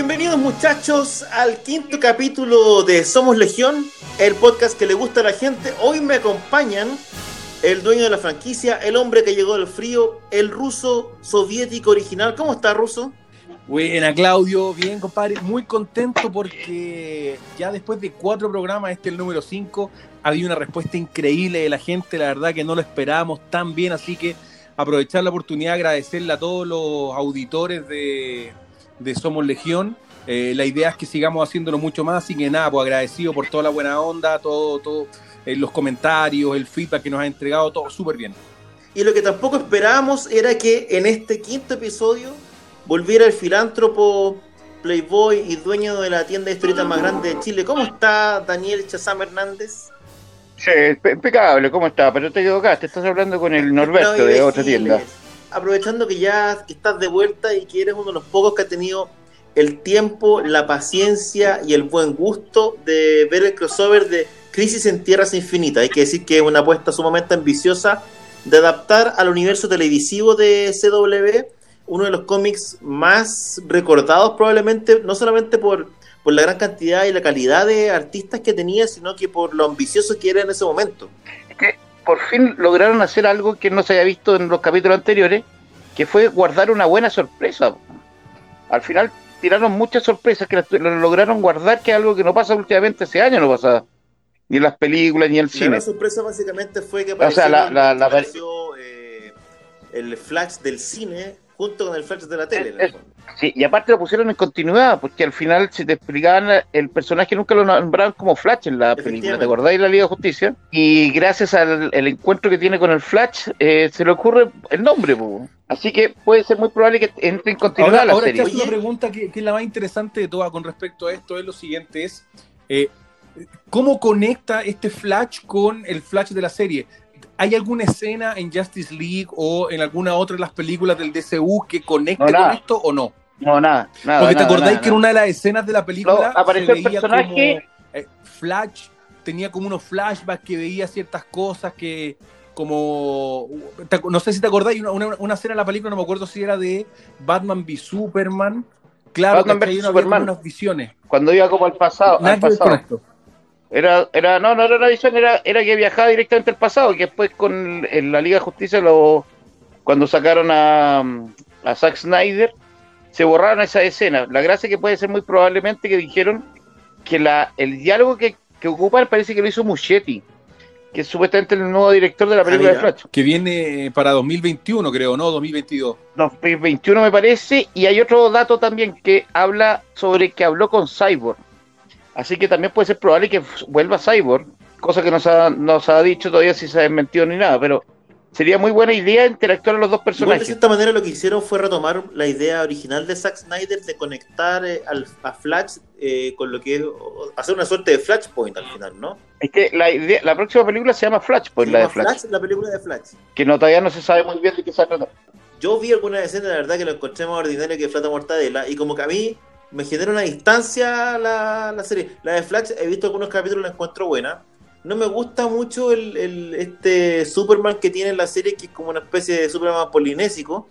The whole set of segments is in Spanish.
Bienvenidos muchachos al quinto capítulo de Somos Legión, el podcast que le gusta a la gente. Hoy me acompañan el dueño de la franquicia, el hombre que llegó del frío, el ruso soviético original. ¿Cómo está, ruso? Buena, Claudio. Bien, compadre. Muy contento porque ya después de cuatro programas, este es el número cinco, había una respuesta increíble de la gente. La verdad que no lo esperábamos tan bien, así que aprovechar la oportunidad de agradecerle a todos los auditores de, de Somos Legión. Eh, la idea es que sigamos haciéndolo mucho más, así que nada, pues agradecido por toda la buena onda, todo, todo, eh, los comentarios, el feedback que nos ha entregado, todo súper bien. Y lo que tampoco esperábamos era que en este quinto episodio volviera el filántropo, playboy y dueño de la tienda de historietas más grande de Chile. ¿Cómo está Daniel Chazam Hernández? Sí, impecable, ¿cómo está? Pero te equivocaste, estás hablando con el Norberto No, de otra tienda. Aprovechando que ya estás de vuelta y que eres uno de los pocos que ha tenido el tiempo, la paciencia y el buen gusto de ver el crossover de Crisis en Tierras Infinitas. Hay que decir que es una apuesta sumamente ambiciosa de adaptar al universo televisivo de CW uno de los cómics más recordados probablemente, no solamente por, la gran cantidad y la calidad de artistas que tenía, sino que por lo ambicioso que era en ese momento. Por fin lograron hacer algo que no se había visto en los capítulos anteriores, que fue guardar una buena sorpresa. Al final tiraron muchas sorpresas que las- lo lograron guardar, que es algo que no pasa últimamente, ese año no pasa, ni en las películas, ni en el La cine. gran sorpresa básicamente fue que O sea, apareció, la- la- la- apareció, eh, el flash del cine junto con el flash de la tele. Es- fondo. Sí, y aparte lo pusieron en continuidad, porque al final si te explicaban el personaje nunca lo nombraban como Flash en la película. ¿te acordáis de la Liga de Justicia? Y gracias al el encuentro que tiene con el Flash, eh, se le ocurre el nombre, po. así que puede ser muy probable que entre en continuidad Ahora, la ahora te serie. hago una pregunta que, que es la más interesante de todas con respecto a esto, es lo siguiente, es eh, ¿cómo conecta este Flash con el Flash de la serie? ¿Hay alguna escena en Justice League o en alguna otra de las películas del DCU que conecte No, con esto o no? No, nada, nada. Porque te nada, acordáis nada, que en una de las escenas de la película No, apareció el personaje- como, eh, Flash tenía como unos flashbacks que veía ciertas cosas que como te no sé si te acordáis una, una, una escena en la película no me acuerdo si era de Batman v Superman claro Batman que hay Superman. unas visiones Cuando iba como al pasado, al pasado. Era, era, no, no era una visión, era, era que viajaba directamente al pasado, que después con en la Liga de Justicia, lo, cuando sacaron a, a Zack Snyder, se borraron esa escena. La gracia que puede ser muy probablemente que dijeron que la, el diálogo que, que ocupan parece que lo hizo Muschietti, que es supuestamente el nuevo director de la película Ah, de. Flash. que viene para 2021 creo no 2022 2021 me parece, y hay otro dato también que habla sobre que habló con Cyborg. Así que también puede ser probable que vuelva Cyborg, cosa que no se ha, no se ha dicho todavía si se ha desmentido ni nada, pero sería muy buena idea interactuar a los dos Igual de personajes. cierta manera lo que hicieron fue retomar la idea original de Zack Snyder de conectar eh, al, a Flash eh, con lo que es hacer una suerte de Flashpoint al final, ¿no? Es que la, idea- la próxima película se llama Flashpoint, Se la de llama Flash, la película de Flash. que no, todavía no se sabe muy bien de qué se trata. Yo vi algunas escenas, la verdad que lo encontré más ordinario que Flata Mortadela y como que a mí me genera una distancia la, la serie. La de Flash, he visto algunos capítulos, la encuentro buena. No me gusta mucho el, el- este Superman que tiene en la serie, que es como una especie de Superman polinésico,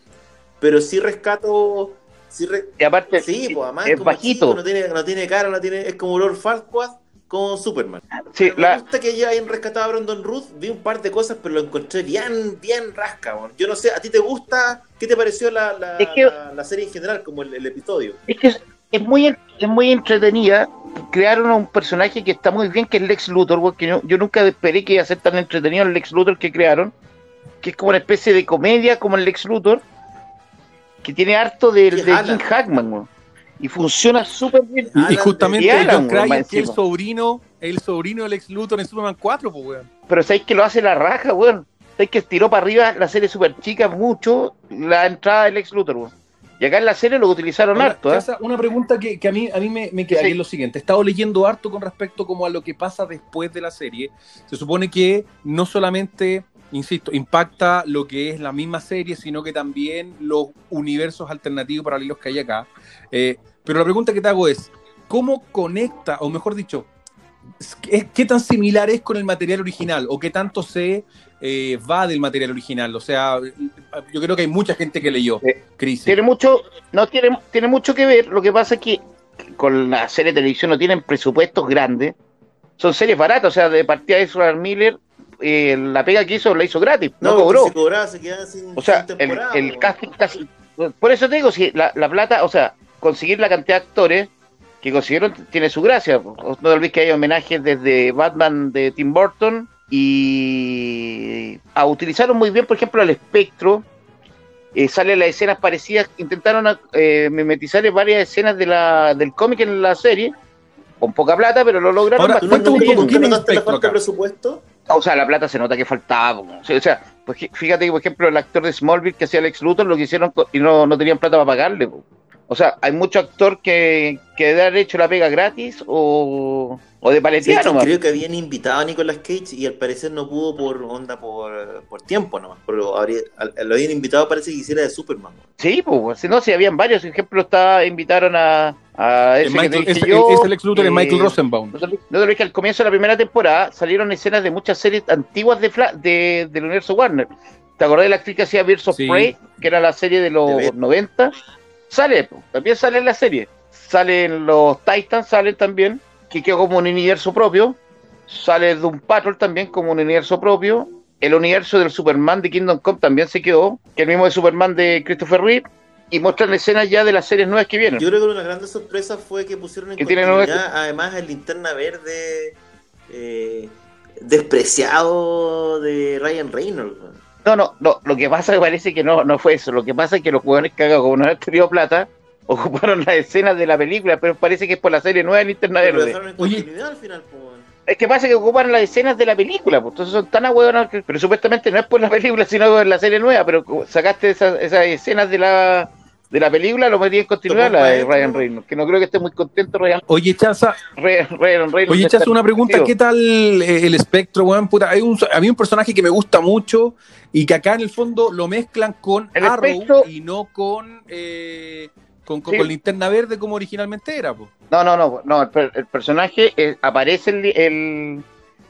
pero sí rescato... Sí, re- Y aparte, sí pues además es como bajito. chico, no, tiene, no tiene cara, no tiene, es como Lord Farquaad con Superman. Sí, me la, gusta que ya hayan rescatado a Brandon Ruth, vi un par de cosas, pero lo encontré bien, bien rasca. weón. Yo no sé, ¿a ti te gusta? ¿Qué te pareció la, la, Es que- la- la serie en general, como el, el episodio? es que es, muy, es muy entretenida. Crearon a un personaje que está muy bien, que es Lex Luthor, porque yo, yo nunca esperé que iba a ser tan entretenido el Lex Luthor que crearon, que es como una especie de comedia como el Lex Luthor, que tiene harto de, de. Jim Hackman. weón. y funciona súper bien. Y, justamente Alan, John Cryer, que es el sobrino, el sobrino del ex Luthor en Superman 4, pues, weón. Pero sabéis que lo hace la raja, weón. Sabéis que estiró para arriba la serie super chica mucho la entrada del ex Luthor, weón. Y acá en la serie lo utilizaron Ahora, harto, ¿eh? Casa, una pregunta que, que a mí, a mí me, me queda Sí. que es lo siguiente. He estado leyendo harto con respecto como a lo que pasa después de la serie. Se supone que no solamente, insisto, impacta lo que es la misma serie, sino que también los universos alternativos paralelos que hay acá. Eh, pero la pregunta que te hago es, ¿cómo conecta, o mejor dicho, ¿qué, qué tan similar es con el material original? ¿O qué tanto se eh, va del material original? O sea, yo creo que hay mucha gente que leyó. Sí. Crisis. Tiene mucho, no tiene, tiene mucho que ver. Lo que pasa es que con la serie de televisión no tienen presupuestos grandes. Son series baratas, o sea, de partida de Ezra Miller, eh, la pega que hizo la hizo gratis, no, porque cobró. Se cobraba, se quedaban sin, O sea, sin el, el po. casting casi. Por eso te digo, si la, la plata, o sea, conseguir la cantidad de actores que consiguieron tiene su gracia. No te olvides que hay homenajes desde Batman de Tim Burton y a, utilizaron muy bien, por ejemplo, al espectro. Eh, sale las escenas parecidas, intentaron eh, mimetizar varias escenas de la, del cómic en la serie, con poca plata, pero lo lograron Ahora, ¿Tú no, bastante un poco, ¿tú ¿quién falta presupuesto? O sea, la plata se nota que faltaba. O sea, o sea, pues fíjate que, por ejemplo, el actor de Smallville que hacía Lex Luthor lo que hicieron y no, no tenían plata para pagarle. po. O sea, hay mucho actor que, que debe haber hecho la pega gratis o, o de Sí, paletear nomás. creo que habían invitado a Nicolas Cage y al parecer no pudo por onda por, por tiempo nomás. Pero habría- al- lo habían invitado parece que hiciera de Superman. ¿no? Sí, pues, si no, si habían varios. Por ejemplo, está, invitaron a, a Es, ese que Michael, dije es, yo, es el ex Luthor de eh, Michael Rosenbaum. No te olvides que al comienzo de la primera temporada salieron escenas de muchas series antiguas de, Fla- de del universo Warner. ¿Te acordás de la actriz que hacía Birds of Sí. Prey, que era la serie de los De ver. 90? Sale, también sale en la serie. Salen los Titans, salen también, que quedó como un universo propio. Sale Doom Patrol también como un universo propio. El universo del Superman de Kingdom Come también se quedó, que el mismo de Superman de Christopher Reeve. Y muestran escenas ya de las series nuevas que vienen. Yo creo que una de las grandes sorpresas fue que pusieron en Que continuidad, además, el linterna verde eh, despreciado de Ryan Reynolds. ¿no? No, no, no, lo que pasa es que parece que no, no fue eso. Lo que pasa es que los jugadores cagados, como no han tenido plata, ocuparon las escenas de la película, pero parece que es por la serie nueva de Linterna Pero lo Verde. dejaron en Oye. continuidad al final. Es que pasa que ocuparon las escenas de la película, pues entonces son tan ahueonados que. Pero supuestamente no es por la película, sino por la serie nueva, pero sacaste esas, esas escenas de la de la película, lo metí en continuidad Lo la de Ryan ¿no? Reynolds, que no creo que esté muy contento Ryan, Oye, Chaza, Ryan, Ryan Reynolds. oye, Chaza, una pregunta. ¿Qué tal eh, el espectro, weón? Puta, hay un, a mí un personaje que me gusta mucho y que acá en el fondo lo mezclan con El Arrow Espectro- y no con, eh, con, con, Sí. con Linterna Verde como originalmente era, po. No, no, no, no, el, per- el personaje eh, aparece el, el-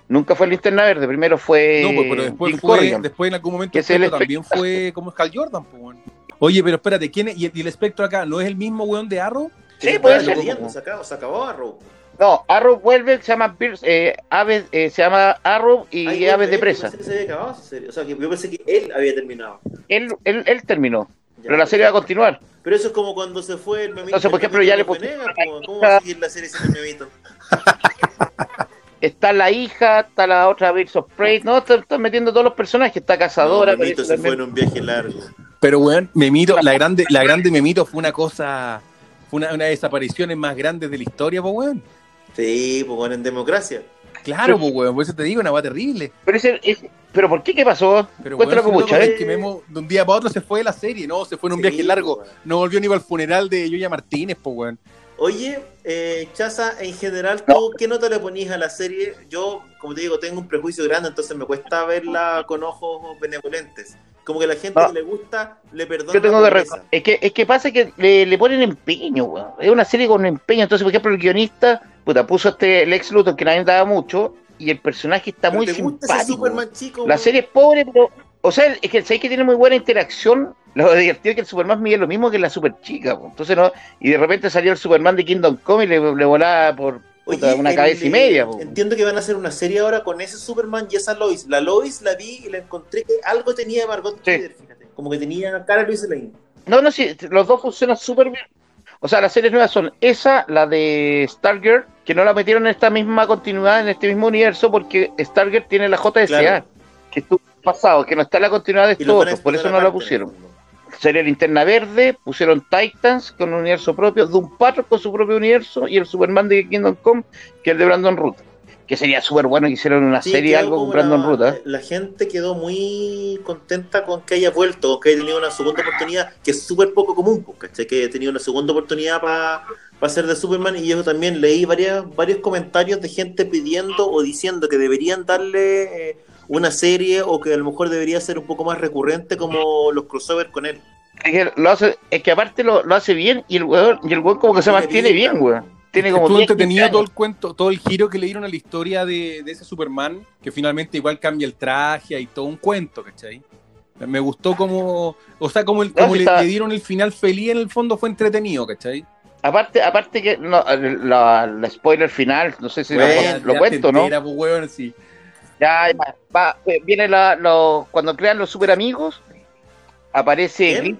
Nunca fue el Linterna Verde, primero fue. No, pues, pero después Jim fue, Corrigan. después en algún momento que el es el espectro también fue como Hal Jordan, weón. Oye, pero espérate, ¿quién es? ¿Y, y el espectro acá no es el mismo weón de Arrow? Sí, Se puede ser. Se acabó, se acabó Arrow. No, Arrow vuelve, se llama Pierce, eh, Aves, eh, se llama Arrow y Ay, Aves de yo Presa. pensé que se había acabado. O sea, que yo pensé que él había terminado. Él, él, él terminó, Ya. pero la serie va a continuar. Pero eso es como cuando se fue el memito. Entonces, por ejemplo, ya le Venegas, po, ¿Cómo va a seguir la serie sin el memito? Está la hija, está la otra Birds of Prey, no, están están metiendo todos los personajes, está Cazadora. No, se fue en un viaje largo. Pero, weón, Memito, la grande, la grande Memito fue una cosa, fue una, una de las desapariciones más grandes de la historia, po, weón. Sí, pues bueno, en democracia. Claro, po, weón, por eso te digo, una va terrible. Pero, ese, ese- pero ¿por qué? ¿Qué pasó? Pero, Cuéntalo weón, ¿eh? es que Memo de un día para otro se fue de la serie, no, se fue en un Sí, viaje largo, pues, weón. no volvió ni para el funeral de Yuya Martínez, po, weón. Oye, eh, Chaza, en general, ¿tú qué nota le ponís a la serie? Yo, como te digo, tengo un prejuicio grande, entonces me cuesta verla con ojos benevolentes. Como que la gente que le gusta le perdona. Yo tengo que es que es que pasa que le, le ponen empeño, weón. Es una serie con empeño. Entonces, por ejemplo, el guionista, puta, puso este el ex Luthor que nadie daba mucho y el personaje está Pero muy ¿Te gusta ese simpático. Superman chico? La serie es pobre, pero. O sea, es que sabéis que tiene muy buena interacción. Lo divertido es que el Superman mide lo mismo que la super chica. po. Entonces, no. Y de repente salió el Superman de Kingdom Come y le, le volaba por puta, Oye, una el- cabeza y media. po. Entiendo que van a hacer una serie ahora con ese Superman y esa Lois. La Lois la vi y la encontré que algo tenía de Margot Sí. Fíjate. Como que tenía cara de Luis Lane. No, no, sí, los dos funcionan súper bien. O sea, las series nuevas son esa, la de Stargirl, que no la metieron en esta misma continuidad, en este mismo universo, porque Stargirl tiene la JSA, Claro. que estuvo pasado, que no está en la continuidad de a otros, por eso no la pusieron. sería Linterna Verde, pusieron Titans con un universo propio, Doom Patrol con su propio universo y el Superman de Kingdom Come, que es el de Brandon Root. Que sería súper bueno que hicieran una Sí, serie algo con Brandon Root. ¿eh? La gente quedó muy contenta con que haya vuelto, que haya tenido una segunda oportunidad, que es súper poco común, pues, ¿cachai? Que haya tenido una segunda oportunidad para ser de Superman. Y yo también leí varias, varios comentarios de gente pidiendo o diciendo que deberían darle eh, una serie o que a lo mejor debería ser un poco más recurrente como los crossovers con él. Es que, lo hace, es que aparte lo, lo hace bien y el weón, y el weón como que se Tiene mantiene bien, weón. Tiene como Estuvo 10, 15 entretenido todo el cuento, todo el giro que le dieron a la historia de, de ese Superman, que finalmente igual cambia el traje y todo un cuento, ¿cachai? Me gustó como, o sea, como, el- No, como le, dieron el final feliz en el fondo fue entretenido, ¿cachai? Aparte, aparte que no, la, la spoiler final, no sé si lo- Bueno, lo, Ya cuento, ¿no? pues, weón, sí. Ya, ya, va, eh, viene la, lo- cuando crean los super amigos, aparece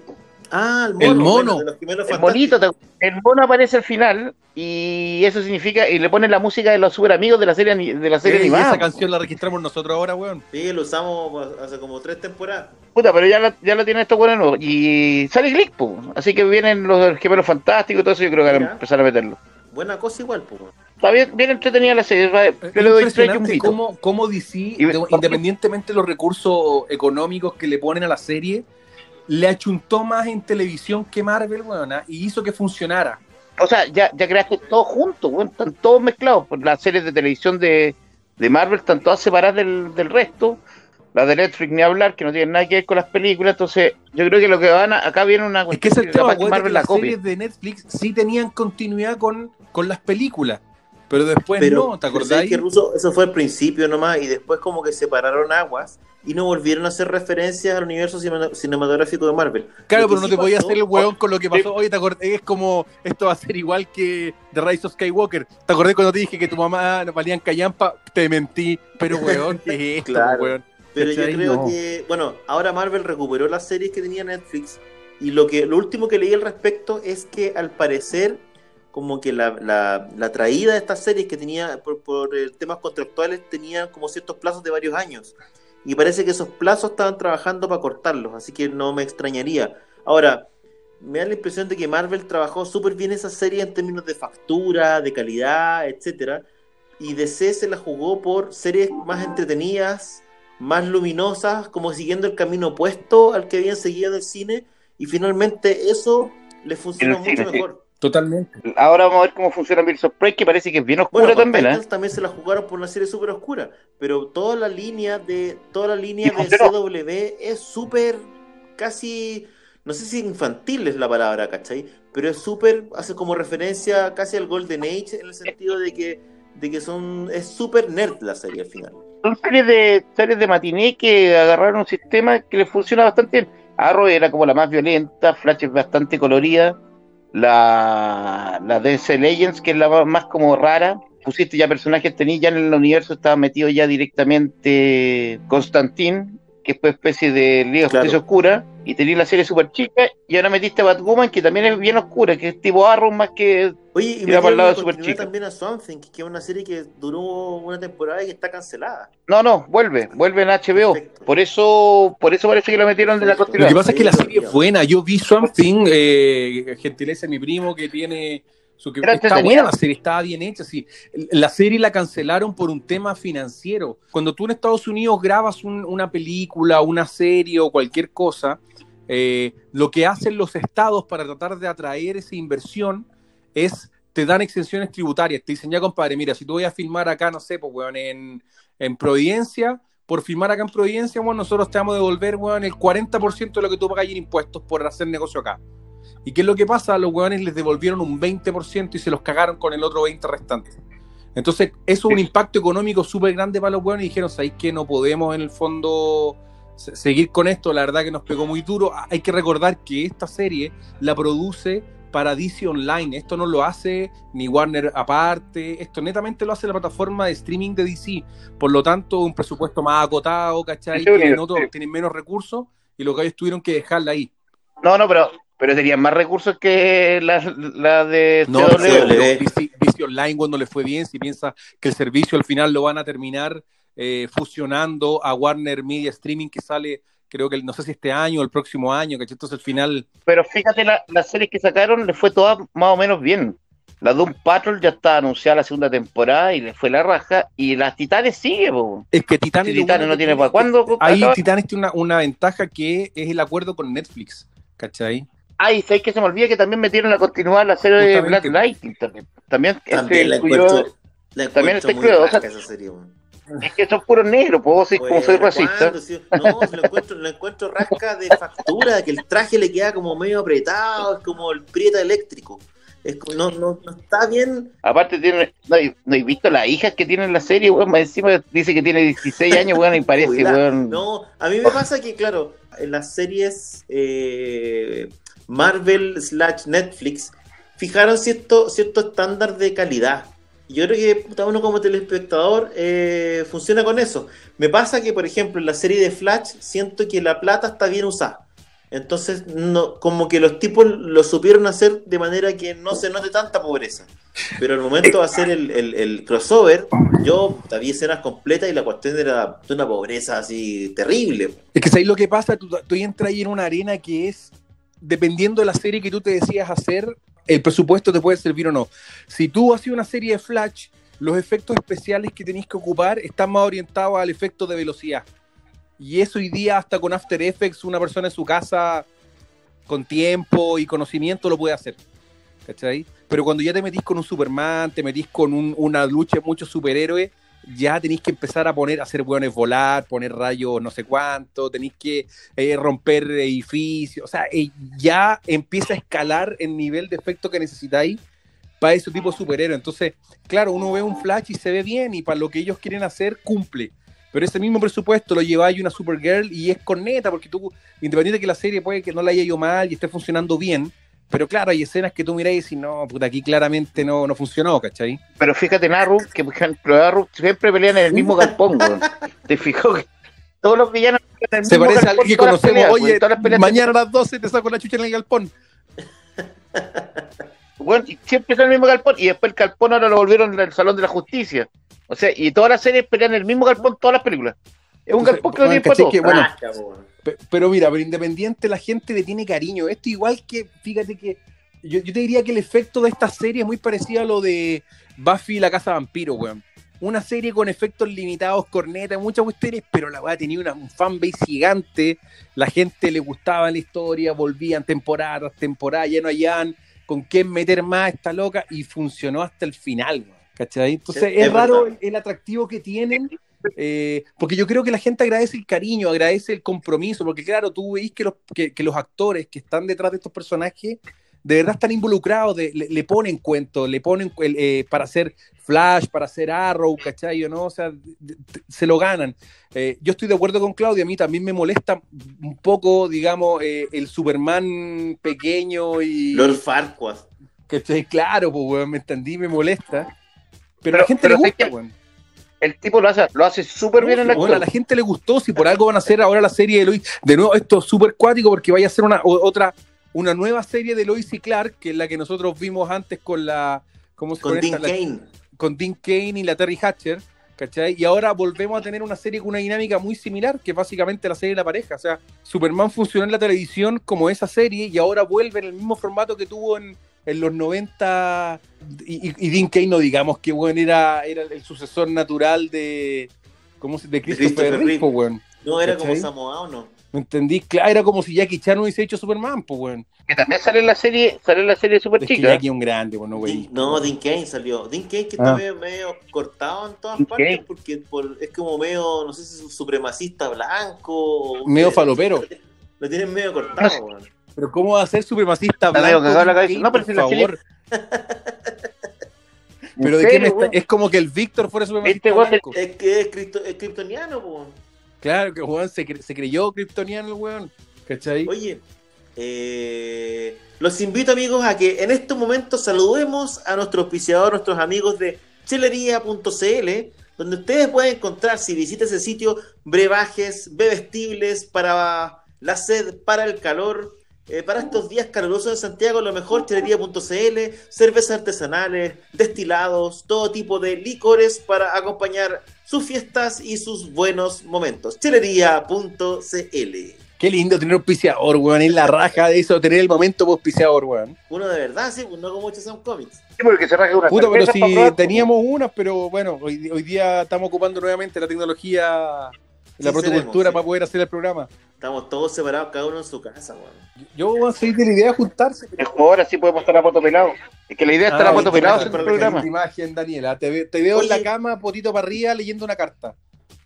Ah, el mono. El mono. bueno, de los gemelos el monito, el mono aparece al final y eso significa y le ponen la música de los super amigos de la serie de la serie y animada. esa canción la registramos nosotros ahora, weón. Sí, lo usamos hace como tres temporadas. Puta, pero ya la, ya la tienen estos buenos nuevos. Y sale Glick, po. así que vienen los gemelos fantásticos y todo eso. Yo creo que van a empezar a meterlo. Buena cosa igual, pues. Está bien, bien entretenida la serie. Yo le doy tres y cómo, cómo DC, Y- independientemente de los recursos económicos que le ponen a la serie, le achuntó más en televisión que Marvel, weón, ¿ah? y hizo que funcionara. O sea, ya, ya creaste todo junto, weón, están todos mezclados. Pues las series de televisión de, de Marvel están todas separadas del, del resto. Las de Netflix ni hablar, que no tienen nada que ver con las películas. Entonces, yo creo que lo que van a, acá viene una Es que es el tema, que Marvel que las series de Netflix sí tenían continuidad con, con las películas, pero después Pero, no, ¿te pero ¿sabes acordáis? qué, Russo? Eso fue al principio nomás y después como que separaron aguas y no volvieron a hacer referencias al universo cine- cinematográfico de Marvel. Claro, que pero no sí te podías hacer el weón con lo que pasó. Oye, ¿te acordás? Es como, esto va a ser igual que The Rise of Skywalker. ¿Te acordás cuando te dije que tu mamá valían callampa? Te mentí, pero weón, ¿qué es esto, Claro. weón? Pero yo creo No. que, bueno, ahora Marvel recuperó las series que tenía Netflix y lo que lo último que leí al respecto es que al parecer como que la, la, la traída de estas series que tenía por, por eh, temas contractuales tenían como ciertos plazos de varios años y parece que esos plazos estaban trabajando para cortarlos, así que no me extrañaría. Ahora, me da la impresión de que Marvel trabajó súper bien esa serie en términos de factura, de calidad, etcétera, y DC se la jugó por series más entretenidas, más luminosas, como siguiendo el camino opuesto al que habían seguido del cine, y finalmente eso le funcionó mucho cine, sí. Totalmente. Ahora vamos a ver cómo funciona Birds of Prey, que parece que es bien oscura Bueno, también, ¿eh? También se la jugaron por una serie súper oscura, pero toda la línea de toda la línea de. CW es súper casi no sé si infantil es la palabra, ¿cachai? Pero es súper hace como referencia casi al Golden Age en el sentido de que de que son es súper nerd la serie al final. Son series de, series de matiné que agarraron un sistema que les funciona bastante bien. Arrow era como la más violenta, Flash es bastante colorida, la, la DC Legends, que es la más, como rara. Pusiste ya personajes, tenías ya en el universo, estaba metido ya directamente Constantine, que una especie de Liga de Claro. Justicia Oscura, y tenías la serie super chica, y ahora metiste a Batwoman, que también es bien oscura, que es tipo Arrow más que Oye, y me para continuidad Superchica. también a Swamp Thing, que es una serie que duró una temporada y que está cancelada. No, no, vuelve, vuelve en HBO. Perfecto. Por eso, por eso parece que lo metieron de la Perfecto. Lo continuidad. que pasa es que la serie es buena. Yo vi Swamp Thing, eh, gentileza de mi primo que tiene que está buena la serie, estaba bien hecha. Sí. La serie la cancelaron por un tema financiero. Cuando tú en Estados Unidos grabas un- una película, una serie o cualquier cosa, eh, lo que hacen los estados para tratar de atraer esa inversión es te dan exenciones tributarias. Te dicen, ya compadre, mira, si tú voy a filmar acá, no sé, pues, weón, en, en Providencia, por filmar acá en Providencia, bueno, nosotros te vamos a devolver, weón, el 40% de lo que tú pagas en impuestos por hacer negocio acá. ¿Y qué es lo que pasa? A los weones les devolvieron un 20% y se los cagaron con el otro 20% restante. Entonces, eso es un impacto económico súper grande para los weones y dijeron, ¿sabéis que no podemos en el fondo se- seguir con esto? La verdad que nos pegó muy duro. Ah, Hay que recordar que esta serie la produce para DC Online. Esto no lo hace ni Warner aparte. Esto netamente lo hace la plataforma de streaming de DC. Por lo tanto, un presupuesto más acotado, ¿cachai? Sí, sí. otro- tienen menos recursos y los gallos tuvieron que dejarla ahí. No, no, pero, pero tenían más recursos que la, la de No, CW. pero CW. DC, Online cuando le fue bien, si piensa que el servicio al final lo van a terminar eh, fusionando a Warner Media Streaming que sale creo que no sé si este año o el próximo año, ¿cachai? Entonces al final... Pero fíjate, la, las series que sacaron les fue todas más o menos bien. La Doom Patrol ya está anunciada la segunda temporada y le fue la raja. Y las Titanes sigue, po. Es que Titanes, Titanes no tiene para cuándo. Ahí? Titanes tiene una, una ventaja que es el acuerdo con Netflix, ¿cachai? Ay, ¿sabes que se me olvida que también metieron a continuar la serie de Black. Lightning también? También, También este, la encuentro, la también encuentro está muy o sea, esa serie, weón. es que son puros negros, pues vos sois- como soy Bueno, racista. no, si lo encuentro, lo encuentro rasca de factura, que el traje le queda como medio apretado, es como el prieta eléctrico. Es como- no, no, no está bien. Aparte, tiene, no, he- no he visto las hijas que tiene en la serie, weón. Más encima dice que tiene 16 años, weón, y parece, weón. No, a mí me pasa que, claro, en las series eh, Marvel slash Netflix fijaron cierto, cierto estándar de calidad. Yo creo que puta, uno como telespectador eh, funciona con eso. Me pasa que, por ejemplo, en la serie de Flash siento que la plata está bien usada. Entonces, no, como que los tipos lo supieron hacer de manera que no se note tanta pobreza. Pero al momento de hacer el, el- crossover, yo vi escenas completas y la cuestión era de una pobreza así terrible. Es que ¿sabes lo que pasa? Tú, tú entras ahí en una arena que es, dependiendo de la serie que tú te decías hacer, el presupuesto te puede servir o no. Si tú haces una serie de Flash, los efectos especiales que tenéis que ocupar están más orientados al efecto de velocidad. Y eso hoy día, hasta con After Effects, una persona en su casa, con tiempo y conocimiento, lo puede hacer. Pero cuando ya te metís con un Superman, te metís con un- una lucha de muchos superhéroes, ya tenéis que empezar a poner, a hacer hueones volar, poner rayos no sé cuánto, tenéis que eh, romper edificios, o sea, eh, ya empieza a escalar el nivel de efecto que necesitáis para ese tipo de superhéroe. Entonces, claro, uno ve un Flash y se ve bien y para lo que ellos quieren hacer cumple. Pero ese mismo presupuesto lo lleváis una Supergirl y es corneta, porque tú, independiente de que la serie puede que no la haya ido mal y esté funcionando bien, pero claro, hay escenas que tú miráis y decís, no, puta, aquí claramente no, no funcionó, ¿cachai? Pero fíjate en Arrow, que por ejemplo, Arrow siempre pelean en el mismo galpón, weón. ¿Te fijó que todos los villanos pelean en el Se mismo parece a alguien que conocemos, peleas, oye, weón, todas las peleas- mañana a las 12 te saco la chucha en el galpón. Weón, y siempre está en el mismo galpón y después el galpón ahora lo volvieron al Salón de la Justicia. O sea, y todas las series pelean en el mismo galpón todas las películas. Es un Entonces, galpón que no bueno, tiene para ¿cachai todo. que, bueno, Pero mira, pero independiente la gente le tiene cariño. Esto igual que, fíjate que yo, yo te diría que el efecto de esta serie es muy parecido a lo de Buffy y la Casa Vampiro, weón. Una serie con efectos limitados, corneta, muchas cuestiones, pero la weá tenía una, un fanbase gigante. La gente le gustaba la historia, volvían temporada tras temporada, ya no hallaban con qué meter más a esta loca y funcionó hasta el final, weón, ¿cachai? Entonces es, es raro el atractivo que tienen eh, porque yo creo que la gente agradece el cariño, agradece el compromiso, porque claro, tú veis que los, que, que los actores que están detrás de estos personajes de verdad están involucrados, de- le, le ponen cuentos, le ponen eh, para hacer Flash, para hacer Arrow, ¿cachai? ¿O no? O sea, de- de- se lo ganan. Eh, yo estoy de acuerdo con Claudia, a mí también me molesta un poco, digamos, eh, el Superman pequeño y... Lord Farquaad. ¿Cachai? Claro, pues, weón, me entendí, me molesta. Pero, Pero- a la gente pero le gusta, que- weón. El tipo lo hace, lo hace súper bien en la Bueno, a la gente le gustó, si por algo van a hacer ahora la serie de Lois, de nuevo, esto es súper cuático porque vaya a ser una otra, una nueva serie de Lois y Clark, que es la que nosotros vimos antes con la, ¿cómo se Con esta? Dean La- Kane. con Dean Kane y la Terry Hatcher, ¿cachai? Y ahora volvemos a tener una serie con una dinámica muy similar, que es básicamente la serie de la pareja. O sea, Superman funcionó en la televisión como esa serie y ahora vuelve en el mismo formato que tuvo en, en los 90. Y, y- y Dean Kane, no digamos que bueno, era, era el sucesor natural de. ¿Cómo se de Christopher, Christopher Reeve, weón. No, era ¿Cachai? como Samoa, ¿o no? ¿Me entendí? Claro, era como si Jackie Chan hubiese hecho Superman, pues, weón. Que también sale en la serie, sale en la serie súper Es que. Jackie es un grande, bueno, güey. No, Dean Kane salió. Dean Kane que está Ah. medio, medio cortado en todas Dean partes porque por- es como medio, no sé si es un supremacista blanco. o- Medio falopero. Lo tienen medio cortado, weón. Pero ¿cómo va a ser supremacista blanco? Cain, No, pero por si la serie- favor? Pero ¿En de qué serio, me está- weón? es como que el Víctor fuera supremacista Este blanco. Es que es, cripto- es kryptoniano, po. Claro que weón, se, cre- se creyó kryptoniano el weón. ¿Cachai? Oye, eh, los invito amigos a que en estos momentos saludemos a nuestro auspiciador, nuestros amigos de chelería.cl, donde ustedes pueden encontrar, si visitan ese sitio, brebajes, bebestibles para la sed, para el calor. Eh, para estos días calurosos en Santiago, lo mejor, chelería.cl, cervezas artesanales, destilados, todo tipo de licores para acompañar sus fiestas y sus buenos momentos. Chelería.cl. Qué lindo tener auspiciador, weón. Es la raja de eso, tener el momento auspiciador, weón. Uno de verdad, sí, pues no como muchos son cómics. Sí, porque se raja una Puta, pero si probar, teníamos unas, pero bueno, hoy, hoy día estamos ocupando nuevamente la tecnología, la protocultura sí. para poder hacer el programa. Estamos todos separados, cada uno en su casa, weón. Yo voy a seguir de la idea de juntarse. pero- Mejor ahora sí podemos estar a poto pelado. Es que la idea es estar Ah, a poto pelado imagen, en el programa. imagen, Daniela. Te, ve- te veo en la cama, potito para arriba, leyendo una carta.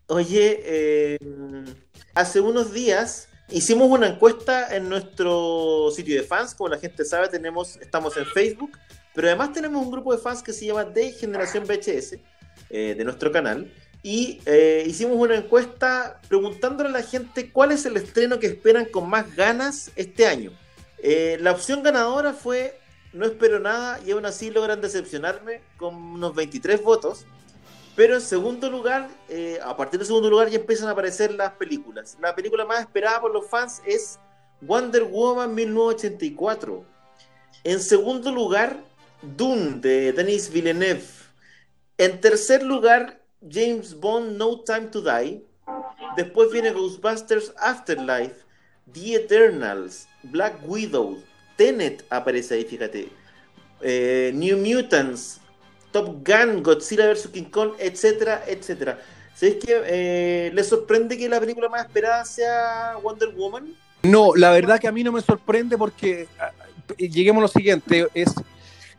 Oye, eh, hace unos días hicimos una encuesta en nuestro sitio de fans. Como la gente sabe, tenemos, estamos en Facebook, pero además tenemos un grupo de fans que se llama de Generación VHS, eh, de nuestro canal. Y eh, hicimos una encuesta preguntándole a la gente cuál es el estreno que esperan con más ganas este año. Eh, la opción ganadora fue No espero nada y aún así logran decepcionarme con unos 23 votos. Pero en segundo lugar, eh, a partir del segundo lugar ya empiezan a aparecer las películas. La película más esperada por los fans es Wonder Woman 1984. En segundo lugar, Dune de Denis Villeneuve. En tercer lugar, James Bond No Time to Die. Después viene Ghostbusters Afterlife, The Eternals, Black Widow, Tenet aparece ahí, fíjate. Eh, New Mutants, Top Gun, Godzilla vs. King Kong, etcétera, etcétera. ¿Sabéis que eh, les sorprende que la película más esperada sea Wonder Woman? No, la verdad que a mí no me sorprende porque ah, lleguemos a lo siguiente, es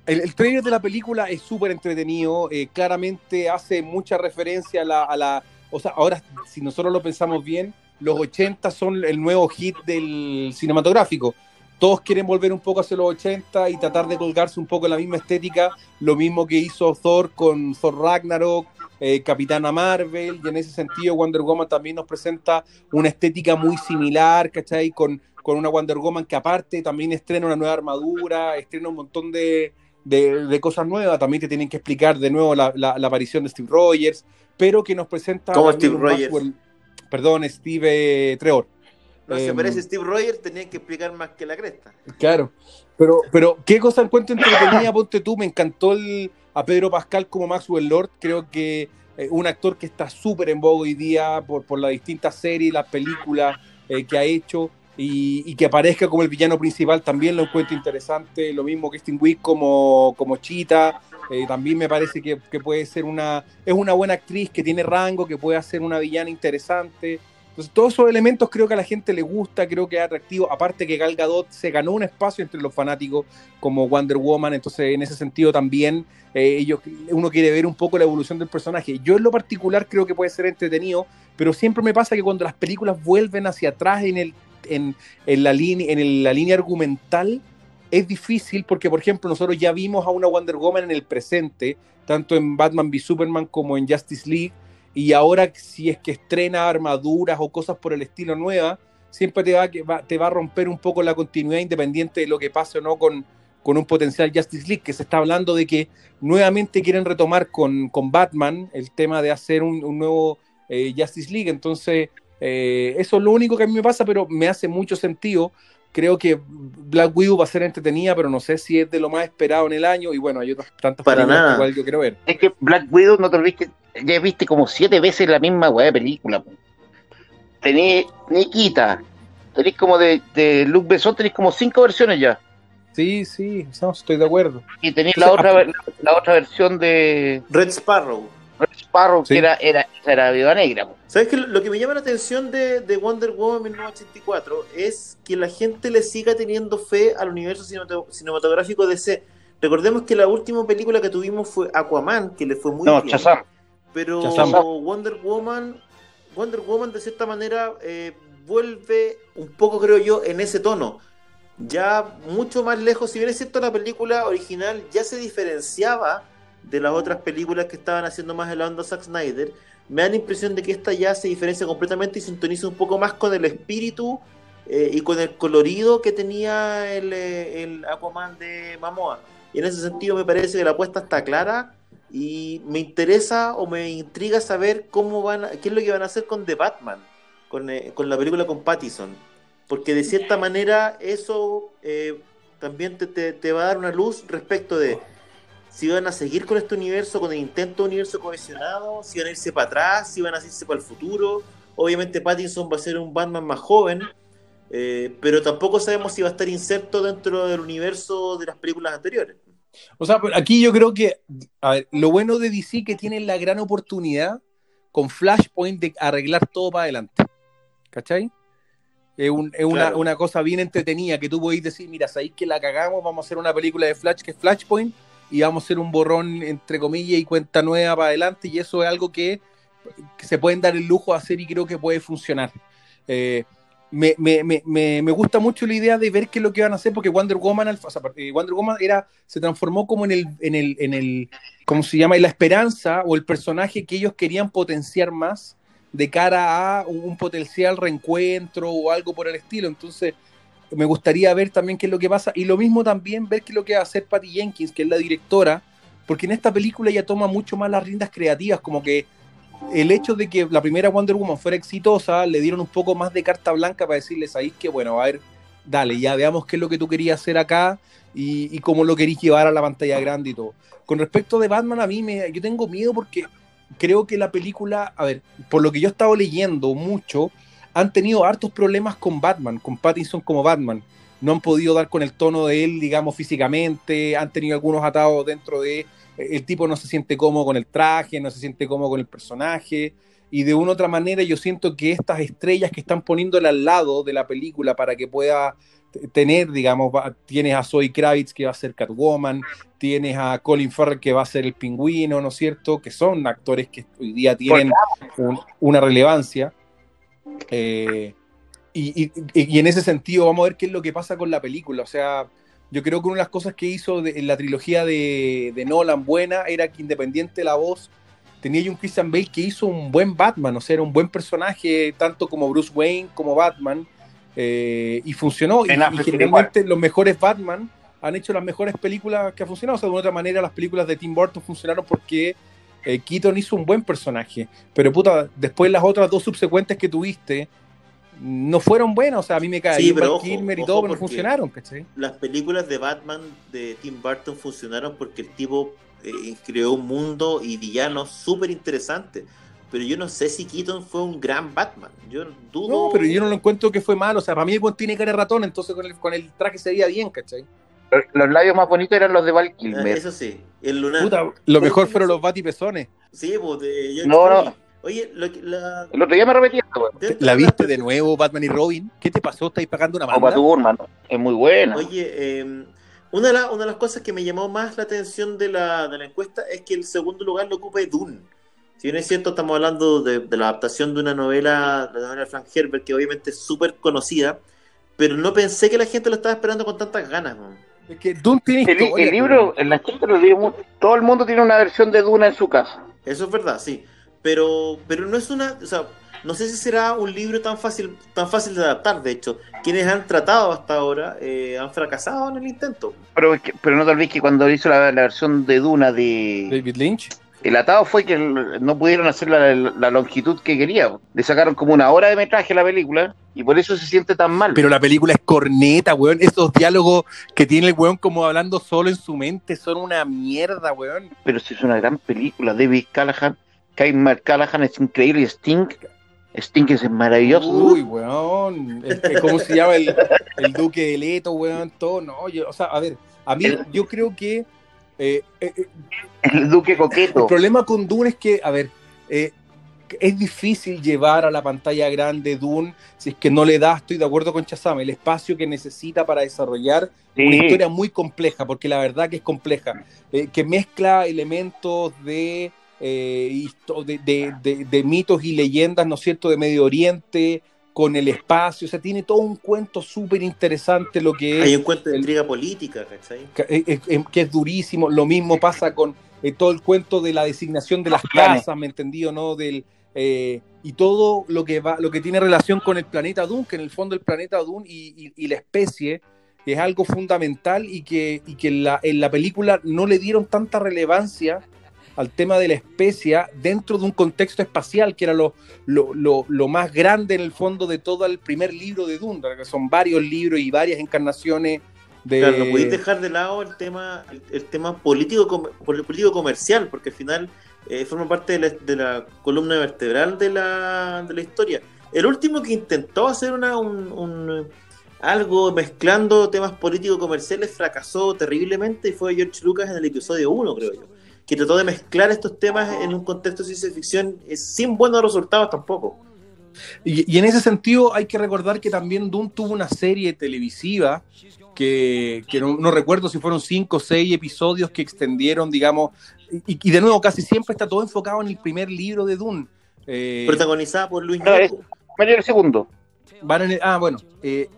el, trailer de la película es súper entretenido, eh, claramente hace mucha referencia a la, a la, o sea, ahora si nosotros lo pensamos bien, los 80 son el nuevo hit del cinematográfico. Todos quieren volver un poco hacia los 80 y tratar de colgarse un poco en la misma estética, lo mismo que hizo Thor con Thor Ragnarok, eh, Capitana Marvel, y en ese sentido Wonder Woman también nos presenta una estética muy similar, ¿cachai? Con, con una Wonder Woman que aparte también estrena una nueva armadura, estrena un montón de, de, de cosas nuevas, también te tienen que explicar de nuevo la, la, la aparición de Steve Rogers, pero que nos presenta... ¿Cómo Steve Rogers? Maxwell- perdón, Steve eh, Trevor. No se Em, parece Steve Rogers, tenía que explicar más que la cresta. Claro, pero, pero ¿qué cosa encuentro entretenida? Ponte tú, me encantó el, a Pedro Pascal como Maxwell Lord, creo que eh, un actor que está súper en vogue hoy día por, por las distintas series, las películas eh, que ha hecho y, que aparezca como el villano principal también lo encuentro interesante, lo mismo que Sting Wick como, como Chita, eh, también me parece que, que puede ser una, es una buena actriz que tiene rango, que puede hacer una villana interesante. Entonces, todos esos elementos creo que a la gente le gusta, creo que es atractivo. Aparte que Gal Gadot se ganó un espacio entre los fanáticos como Wonder Woman, entonces en ese sentido también eh, ellos, uno quiere ver un poco la evolución del personaje. Yo en lo particular creo que puede ser entretenido, pero siempre me pasa que cuando las películas vuelven hacia atrás en, el, en, en la, línea, en la línea argumental, es difícil porque, por ejemplo, nosotros ya vimos a una Wonder Woman en el presente, tanto en Batman v Superman como en Justice League, y ahora si es que estrena armaduras o cosas por el estilo nueva, siempre te va, te va a romper un poco la continuidad independiente de lo que pase o no con, con un potencial Justice League, que se está hablando de que nuevamente quieren retomar con, con Batman el tema de hacer un, un nuevo eh, Justice League, entonces eh, eso es lo único que a mí me pasa, pero me hace mucho sentido. Creo que Black Widow va a ser entretenida, pero no sé si es de lo más esperado en el año. Y bueno, hay otras tantas Para películas que nada. igual yo quiero ver. Es que Black Widow no te olvides, ya viste como siete veces la misma weá de película. Tenés Nikita, tenés como de, de Luke Besson, tenés como cinco versiones ya. Sí, sí, no, estoy de acuerdo. Y tenés la otra la otra versión de Red Sparrow. Red Sparrow, Sí. que era, era, era Viuda Negra. po. ¿Sabes qué? Lo que me llama la atención de, de Wonder Woman 1984 es que la gente le siga teniendo fe al universo cinemato- cinematográfico DC. Recordemos que la última película que tuvimos fue Aquaman, que le fue muy No, bien. Pero. Wonder Woman, Wonder Woman de cierta manera eh, vuelve un poco, creo yo, en ese tono. Ya mucho más lejos, si bien es cierto la película original ya se diferenciaba de las otras películas que estaban haciendo más en la onda Zack Snyder, me da la impresión de que esta ya se diferencia completamente y sintoniza un poco más con el espíritu eh, y con el colorido que tenía el, eh, el Aquaman de Mamoa. Y en ese sentido me parece que la apuesta está clara y me interesa o me intriga saber cómo van a- qué es lo que van a hacer con The Batman, con, eh, con la película con Pattinson. Porque de cierta manera eso eh, también te, te- te va a dar una luz respecto de si van a seguir con este universo, con el intento de universo cohesionado, si van a irse para atrás, si van a irse para el futuro. Obviamente Pattinson va a ser un Batman más joven, eh, pero tampoco sabemos si va a estar inserto dentro del universo de las películas anteriores. O sea, aquí yo creo que, a ver, lo bueno de DC que tiene la gran oportunidad con Flashpoint de arreglar todo para adelante. ¿Cachai? Es, una, cosa bien entretenida que tú podés decir, mira, sabéis que la cagamos, vamos a hacer una película de Flash que es Flashpoint y vamos a hacer un borrón entre comillas y cuenta nueva para adelante y eso es algo que, se pueden dar el lujo de hacer y creo que puede funcionar. Eh, me, me, me, me, gusta mucho la idea de ver qué es lo que van a hacer, porque Wonder Woman, eh, Wonder Woman era, se transformó como en el, en el, en el, ¿cómo se llama? En la esperanza o el personaje que ellos querían potenciar más de cara a un, potencial reencuentro o algo por el estilo. Entonces, me gustaría ver también qué es lo que pasa. Y lo mismo también ver qué es lo que va a hacer Patty Jenkins, que es la directora, porque en esta película ella toma mucho más las riendas creativas, como que el hecho de que la primera Wonder Woman fuera exitosa, le dieron un poco más de carta blanca para decirles ahí que, bueno, a ver, dale, ya veamos qué es lo que tú querías hacer acá y, cómo lo querías llevar a la pantalla grande y todo. Con respecto de Batman, a mí me, yo tengo miedo porque creo que la película, a ver, por lo que yo he estado leyendo mucho, han tenido hartos problemas con Batman, con Pattinson como Batman. No han podido dar con el tono de él, digamos, físicamente, han tenido algunos atados dentro de el tipo no se siente cómodo con el traje, no se siente cómodo con el personaje. Y de una u otra manera yo siento que estas estrellas que están poniéndole al lado de la película para que pueda tener, digamos, tienes a Zoe Kravitz que va a ser Catwoman, tienes a Colin Farrell que va a ser el pingüino, ¿no es cierto? Que son actores que hoy día tienen una relevancia. Eh, y, y, en ese sentido vamos a ver qué es lo que pasa con la película. O sea, yo creo que una de las cosas que hizo en la trilogía de, Nolan buena era que independiente de la voz, tenía un Christian Bale que hizo un buen Batman, o sea, era un buen personaje, tanto como Bruce Wayne como Batman, eh, y funcionó. Y, generalmente los mejores Batman han hecho las mejores películas que han funcionado. O sea, de otra manera, las películas de Tim Burton funcionaron porque eh, Keaton hizo un buen personaje. Pero puta, después las otras dos subsecuentes que tuviste, no fueron buenas, o sea, a mí me cae sí, Kilmer y todo, pero no funcionaron, ¿cachai? Las películas de Batman de Tim Burton funcionaron porque el tipo eh, creó un mundo y villanos súper interesantes. Pero yo no sé si Keaton fue un gran Batman. Yo dudo. No, pero yo no lo encuentro que fue malo. O sea, para mí tiene cara de ratón, entonces con el, con el traje se veía bien, ¿cachai? Los labios más bonitos eran los de Val Kilmer. Ah, eso sí. El lunar. Puta, lo mejor fueron los batipezones. Sí, pues de No, no. Oye, lo, la... el otro día me repetí esto, ¿La viste de nuevo, Batman y Robin? ¿Qué te pasó? ¿Estáis pagando una banda? Batman, es muy buena. Oye, eh, una, de una de las cosas que me llamó más la atención de la, de la encuesta es que el segundo lugar lo ocupa Dune. Si bien es cierto, estamos hablando de, la adaptación de una novela, de la novela de Frank Herbert, que obviamente es súper conocida, pero no pensé que la gente lo estaba esperando con tantas ganas. Es que Dune tiene el, el libro, en la gente lo digo, todo el mundo tiene una versión de Dune en su casa. Eso es verdad, sí pero, pero no es una, o sea, no sé si será un libro tan fácil, tan fácil de adaptar, de hecho. Quienes han tratado hasta ahora eh, han fracasado en el intento. Pero, pero no te olvides que cuando hizo la, versión de Duna de David Lynch, el atado fue que no pudieron hacer la, longitud que quería. Le sacaron como una hora de metraje a la película y por eso se siente tan mal. Pero la película es corneta, weón. Esos diálogos que tiene el weón como hablando solo en su mente son una mierda, weón. Pero si es una gran película. David Callahan Kyle Callahan es increíble y Sting, Sting es maravilloso. Uy, weón. ¿Cómo se llama el, el Duque de Leto, weón? Todo, no. o sea, a ver, a mí yo creo que. Eh, eh, el Duque Coqueto. El problema con Dune es que, a ver, es difícil llevar a la pantalla grande Dune si es que no le da, estoy de acuerdo con Chazam, el espacio que necesita para desarrollar una historia muy compleja, porque la verdad que es compleja, que mezcla elementos de eh, de, mitos y leyendas, ¿no es cierto?, de Medio Oriente, con el espacio, o sea, tiene todo un cuento súper interesante lo que es... Hay un cuento de intriga política, ¿cachai? Que, es durísimo, lo mismo pasa con eh, todo el cuento de la designación de las casas, ¿me entendido, no? Del, eh, y todo lo que va, lo que tiene relación con el planeta Dune, que en el fondo el planeta Dune y, la especie es algo fundamental y que, y que la, en la película no le dieron tanta relevancia al tema de la especie dentro de un contexto espacial, que era lo, lo, más grande en el fondo de todo el primer libro de Dunda, que son varios libros y varias encarnaciones de... Claro, podéis dejar de lado el tema, el, tema político, político comercial, porque al final eh, forma parte de la, columna vertebral de la, de la historia. El último que intentó hacer una, un, un- algo mezclando temas políticos comerciales fracasó terriblemente y fue George Lucas en el episodio 1, creo yo. Que trató de mezclar estos temas en un contexto de ciencia ficción eh, sin buenos resultados tampoco. Y, y en ese sentido hay que recordar que también Dune tuvo una serie televisiva que, que no, no recuerdo si fueron cinco o seis episodios que extendieron, digamos, y, y de nuevo casi siempre está todo enfocado en el primer libro de Dune. Eh, Protagonizada por Luis No, es- Ñeco. Mario el segundo. van en el- ah, bueno. eh,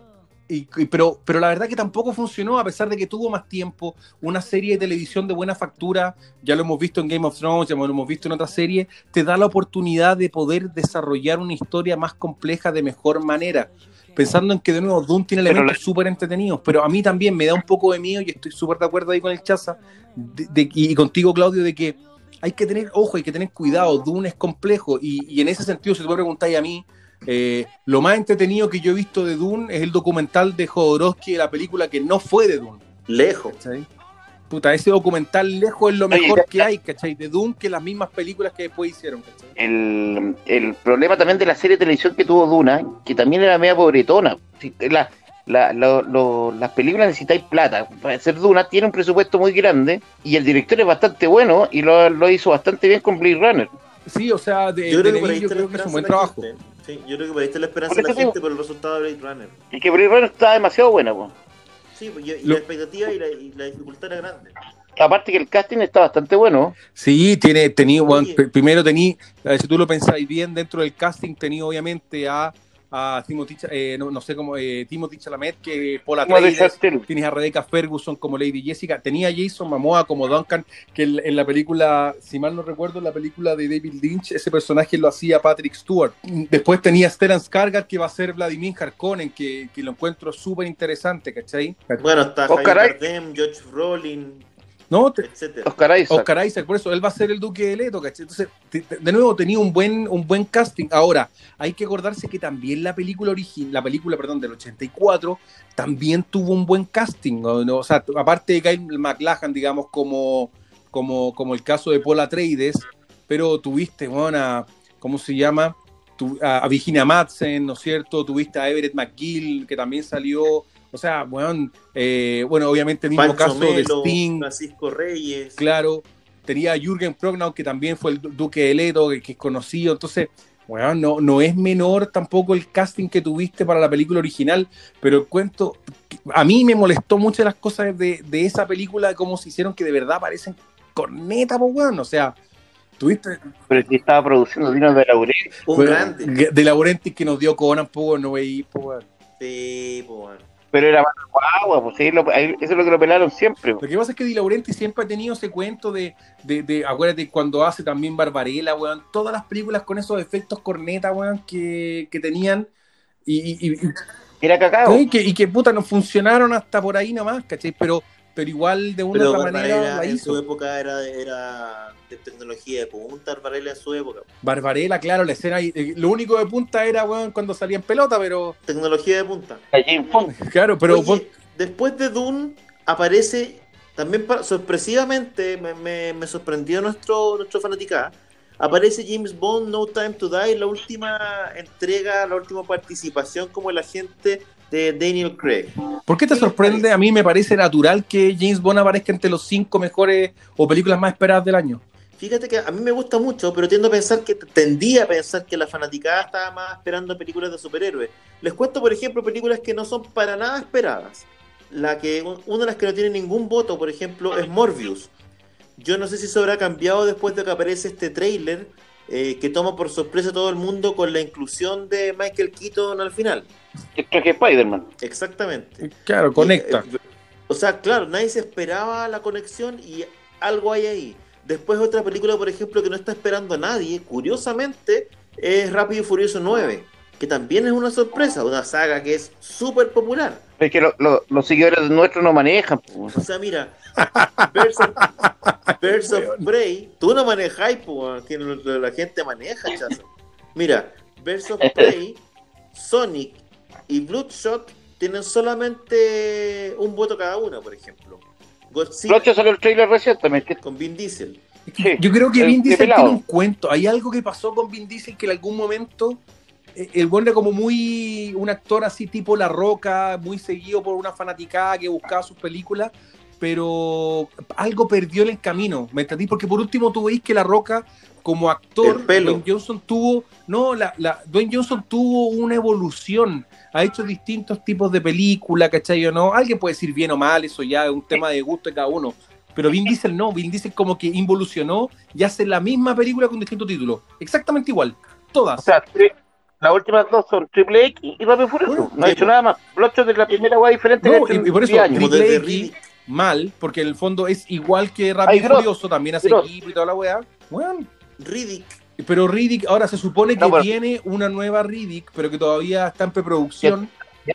y- y- pero, pero la verdad que tampoco funcionó, a pesar de que tuvo más tiempo, una serie de televisión de buena factura, ya lo hemos visto en Game of Thrones, ya lo hemos visto en otras series, te da la oportunidad de poder desarrollar una historia más compleja de mejor manera. Pensando en que de nuevo Doom tiene elementos súper entretenidos, pero a mí también me da un poco de miedo y estoy súper de acuerdo ahí con el Chaza de- de- y contigo, Claudio, de que hay que tener ojo, hay que tener cuidado. Dune es complejo y, y en ese sentido, si tú me preguntáis a mí, eh, lo más entretenido que yo he visto de Dune es el documental de Jodorowsky de la película que no fue de Dune. Lejos. ¿cachai? Puta, ese documental lejos es lo mejor que hay, ¿cachai? De Dune que las mismas películas que después hicieron, ¿cachai? El, el problema también de la serie de televisión que tuvo Duna, que también era media pobretona. Sí, La, la- lo- lo- las películas necesitáis plata. Para hacer Duna tiene un presupuesto muy grande y el director es bastante bueno y lo, lo hizo bastante bien con Blade Runner. Sí, o sea, de, Yo creo de que por ahí Denis yo está la creo que es un buen trabajo. gente. Sí, yo creo que por ahí está la esperanza de la digo- gente por el resultado de Blade Runner. Y que Blade Runner está demasiado buena. po. Sí, pues, y, y Lo- la expectativa y la, y la dificultad era grande. Aparte que el casting está bastante bueno. Sí, tiene, tenía, bueno, primero tenía, eh, si tú lo pensáis bien, dentro del casting tenía obviamente a, a Timothy, eh, no, no sé cómo, eh, Timothy Chalamet, que Paul Como de Atreides, tienes a Rebecca Ferguson como Lady Jessica, tenía a Jason Momoa como Duncan, que en, en la película, si mal no recuerdo, en la película de David Lynch, ese personaje lo hacía Patrick Stewart. Después tenía a Stellan Skarsgård, que va a ser Vladimir Harkonnen, que, que lo encuentro súper interesante, ¿cachai? Bueno, está Oscar Javier Isaac. Bardem, George Brolin, No, te- etcétera. Oscar Isaac. Oscar Isaac, por eso él va a ser el Duque de Leto, ¿cachai? Entonces, te- te- de nuevo, tenía un buen, un buen casting. Ahora, hay que acordarse que también la película original, la película, perdón, del 84, también tuvo un buen casting. ¿no? O sea, aparte de Kyle McLachlan, digamos, como, como, como el caso de Paul Atreides, pero tuviste, bueno, a, ¿cómo se llama? Tu- a, a Virginia Madsen, ¿no es cierto? Tuviste a Everett McGill, que también salió. O sea, bueno, eh, bueno, obviamente el mismo Pancho caso de Sting. Francisco Reyes. Claro, tenía Jürgen Prognau, que también fue el du- duque de Leto, que, que es conocido. Entonces, bueno, no, no es menor tampoco el casting que tuviste para la película original, pero el cuento, a mí me molestó mucho las cosas de, de esa película, cómo se hicieron que de verdad parecen corneta, pues, weón. O sea, tuviste Pero sí estaba produciendo Dinos de Laurel. Un bueno, grande. de Laurentiis que nos dio Conan, pues, weón, no veí, pues, weón. Sí, pues, bueno. Pero era más guagua, pues sí, lo- ahí- eso es lo que lo pelaron siempre. Lo que pasa es que Di Laurenti siempre ha tenido ese cuento de, de, de- acuérdate, cuando hace también Barbarella, weón, todas las películas con esos efectos corneta, weón, que, que tenían y, y- y- Era cacao. y que, y que, puta, no funcionaron hasta por ahí nomás, ¿cachai? Pero, pero igual de una u Pero otra manera la en su época era, era de tecnología de punta, Barbarella en su época. Barbarella, claro, la escena, eh, lo único de punta era, weón, cuando salía en pelota, pero, Tecnología de punta. A James Bond. claro, pero... Oye, después de Dune aparece, también sorpresivamente, me, me- me sorprendió nuestro, nuestro fanaticada, aparece James Bond No Time to Die, la última entrega, la última participación como el agente de Daniel Craig. ¿Por qué te ¿Qué les sorprende? A mí me parece natural que James Bond aparezca entre los cinco mejores o películas más esperadas del año. Fíjate que a mí me gusta mucho, pero tiendo a pensar que tendía a pensar que la fanaticada estaba más esperando películas de superhéroes. Les cuento, por ejemplo, películas que no son para nada esperadas. La que una de las que no tiene ningún voto, por ejemplo, es Morbius. Yo no sé si eso habrá cambiado después de que aparece este tráiler eh, que toma por sorpresa a todo el mundo con la inclusión de Michael Keaton al final. El traje Spider-Man. Exactamente. Claro, conecta. Y, eh, o sea, claro, nadie se esperaba la conexión y algo hay ahí. Después otra película, por ejemplo, que no está esperando a nadie, curiosamente, es Rápido y Furioso 9, que también es una sorpresa, una saga que es súper popular. Es que lo- lo- los seguidores nuestros no manejan. pues. O sea, mira, Birds of, Birds of Prey, tú no manejas, pues, que la gente maneja, chazo. Mira, Birds of Prey, Sonic y Bloodshot tienen solamente un voto cada una, por ejemplo. Godzilla Flocho salió el trailer recientemente. con Vin Diesel. Sí, yo creo que Vin de Diesel tiene un cuento. Hay algo que pasó con Vin Diesel que en algún momento eh, el buen era como muy un actor así tipo La Roca, muy seguido por una fanaticada que buscaba sus películas, pero algo perdió en el camino, ¿me entendí? Porque por último tú veis que La Roca como actor, Dwayne Johnson tuvo, no, la, la, Dwayne Johnson tuvo una evolución, ha hecho distintos tipos de películas, ¿cachai o no? Alguien puede decir bien o mal, eso ya es un tema de gusto de cada uno, pero Vin Diesel no, Vin Diesel como que involucionó y hace la misma película con distintos títulos, exactamente igual, todas. O sea, las últimas dos son Triple X y Rápido Furioso, no ha hecho nada más, los de la primera guay diferente. No, y, por eso Triple X mal, porque en el fondo es igual que Rápido y Furioso, también hace equipo y toda la weá, bueno Riddick. Pero Riddick, ahora se supone que viene una nueva Riddick, pero que todavía está en preproducción,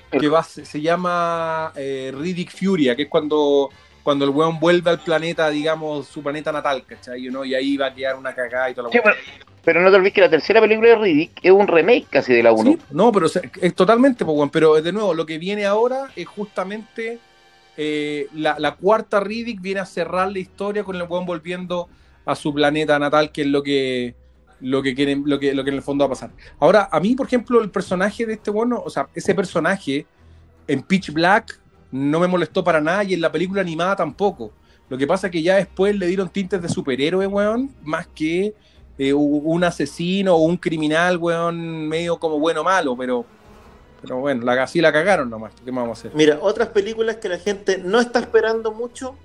que va, se, llama eh, Riddick Furia, que es cuando, cuando el weón vuelve al planeta, digamos, su planeta natal, ¿cachai? ¿no? Y ahí va a quedar una cagada y toda la sí, pero, no te olvides que la tercera película de Riddick es un remake casi de la 1. no, pero es totalmente, pues, pero de nuevo, lo que viene ahora es justamente eh, la, cuarta Riddick viene a cerrar la historia con el weón volviendo a su planeta natal, que es lo que, lo que quieren, lo que, lo que en el fondo va a pasar. Ahora, a mí, por ejemplo, el personaje de este bueno, o sea, ese personaje en Pitch Black no me molestó para nada y en la película animada tampoco. Lo que pasa es que ya después le dieron tintes de superhéroe, weón, más que eh, un asesino o un criminal, weón, medio como bueno o malo, pero, pero bueno, la, así la cagaron nomás. ¿Qué vamos a hacer? Mira, otras películas que la gente no está esperando mucho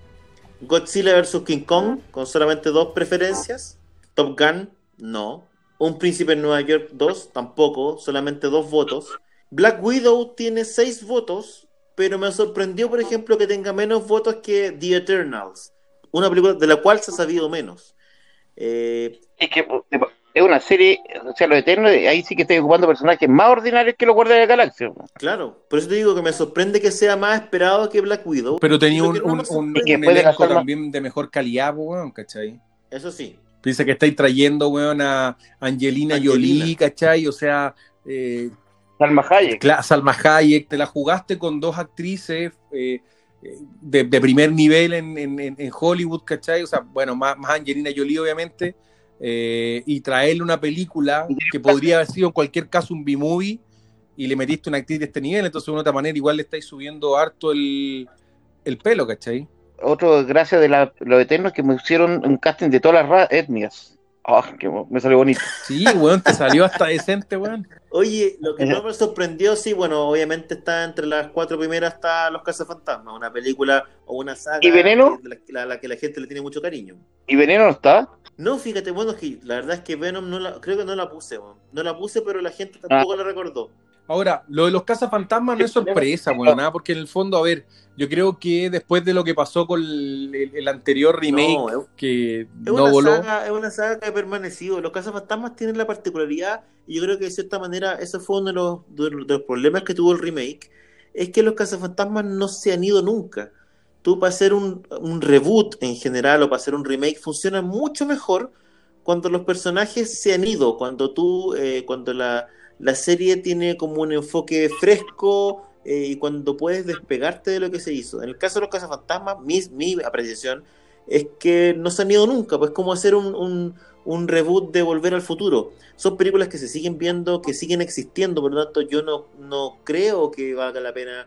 Godzilla vs. King Kong, con solamente dos preferencias. Top Gun, no. Un Príncipe en Nueva York 2, tampoco, solamente dos votos. Black Widow tiene seis votos, pero me sorprendió, por ejemplo, que tenga menos votos que The Eternals, una película de la cual se ha sabido menos. Eh, es que es una serie, o sea, los Eternos, ahí sí que estoy ocupando personajes más ordinarios que los Guardianes de la Galaxia. Claro, por eso te digo que me sorprende que sea más esperado que Black Widow. Pero tenía un, un, un, elenco también de mejor calidad, weón, ¿cachai? Eso sí. Piensa que estáis trayendo, weón, a Angelina, Jolie, ¿cachai? O sea... Eh, Salma Hayek. Salma Hayek, te la jugaste con dos actrices... Eh, de, primer nivel en, en, en, Hollywood, ¿cachai? O sea, bueno, más, más Angelina Jolie, obviamente, eh, y traerle una película que podría haber sido en cualquier caso un B-movie y le metiste una actriz de este nivel, entonces de una otra manera igual le estáis subiendo harto el, el pelo, ¿cachai? Otro, gracias de la, los eternos que me hicieron un casting de todas las etnias. Oh, que me salió bonito. Sí, weón, te salió hasta decente, weón. Oye, lo que no me sorprendió, sí, bueno, obviamente está entre las cuatro primeras está Los Cazafantasmas, una película o una saga ¿Y Veneno? a la, que la gente le tiene mucho cariño. ¿Y Veneno no está? No, fíjate, bueno, que la verdad es que Venom no la, creo que no la puse. No la puse, pero la gente tampoco ah. la recordó. Ahora, lo de los cazafantasmas no es sorpresa, bueno, nada, porque en el fondo, a ver, yo creo que después de lo que pasó con el, anterior remake, que no voló. es una saga que ha permanecido. Los cazafantasmas tienen la particularidad, y yo creo que de cierta manera ese fue uno de los, de los problemas que tuvo el remake, es que los cazafantasmas no se han ido nunca. Tú para hacer un, un reboot en general o para hacer un remake funciona mucho mejor cuando los personajes se han ido, cuando tú, eh, cuando la la serie tiene como un enfoque fresco eh, y cuando puedes despegarte de lo que se hizo. En el caso de los cazafantasmas, mi, mi apreciación es que no se han ido nunca, pues como hacer un, un, reboot de Volver al Futuro. Son películas que se siguen viendo, que siguen existiendo, por lo tanto yo no, no creo que valga la pena,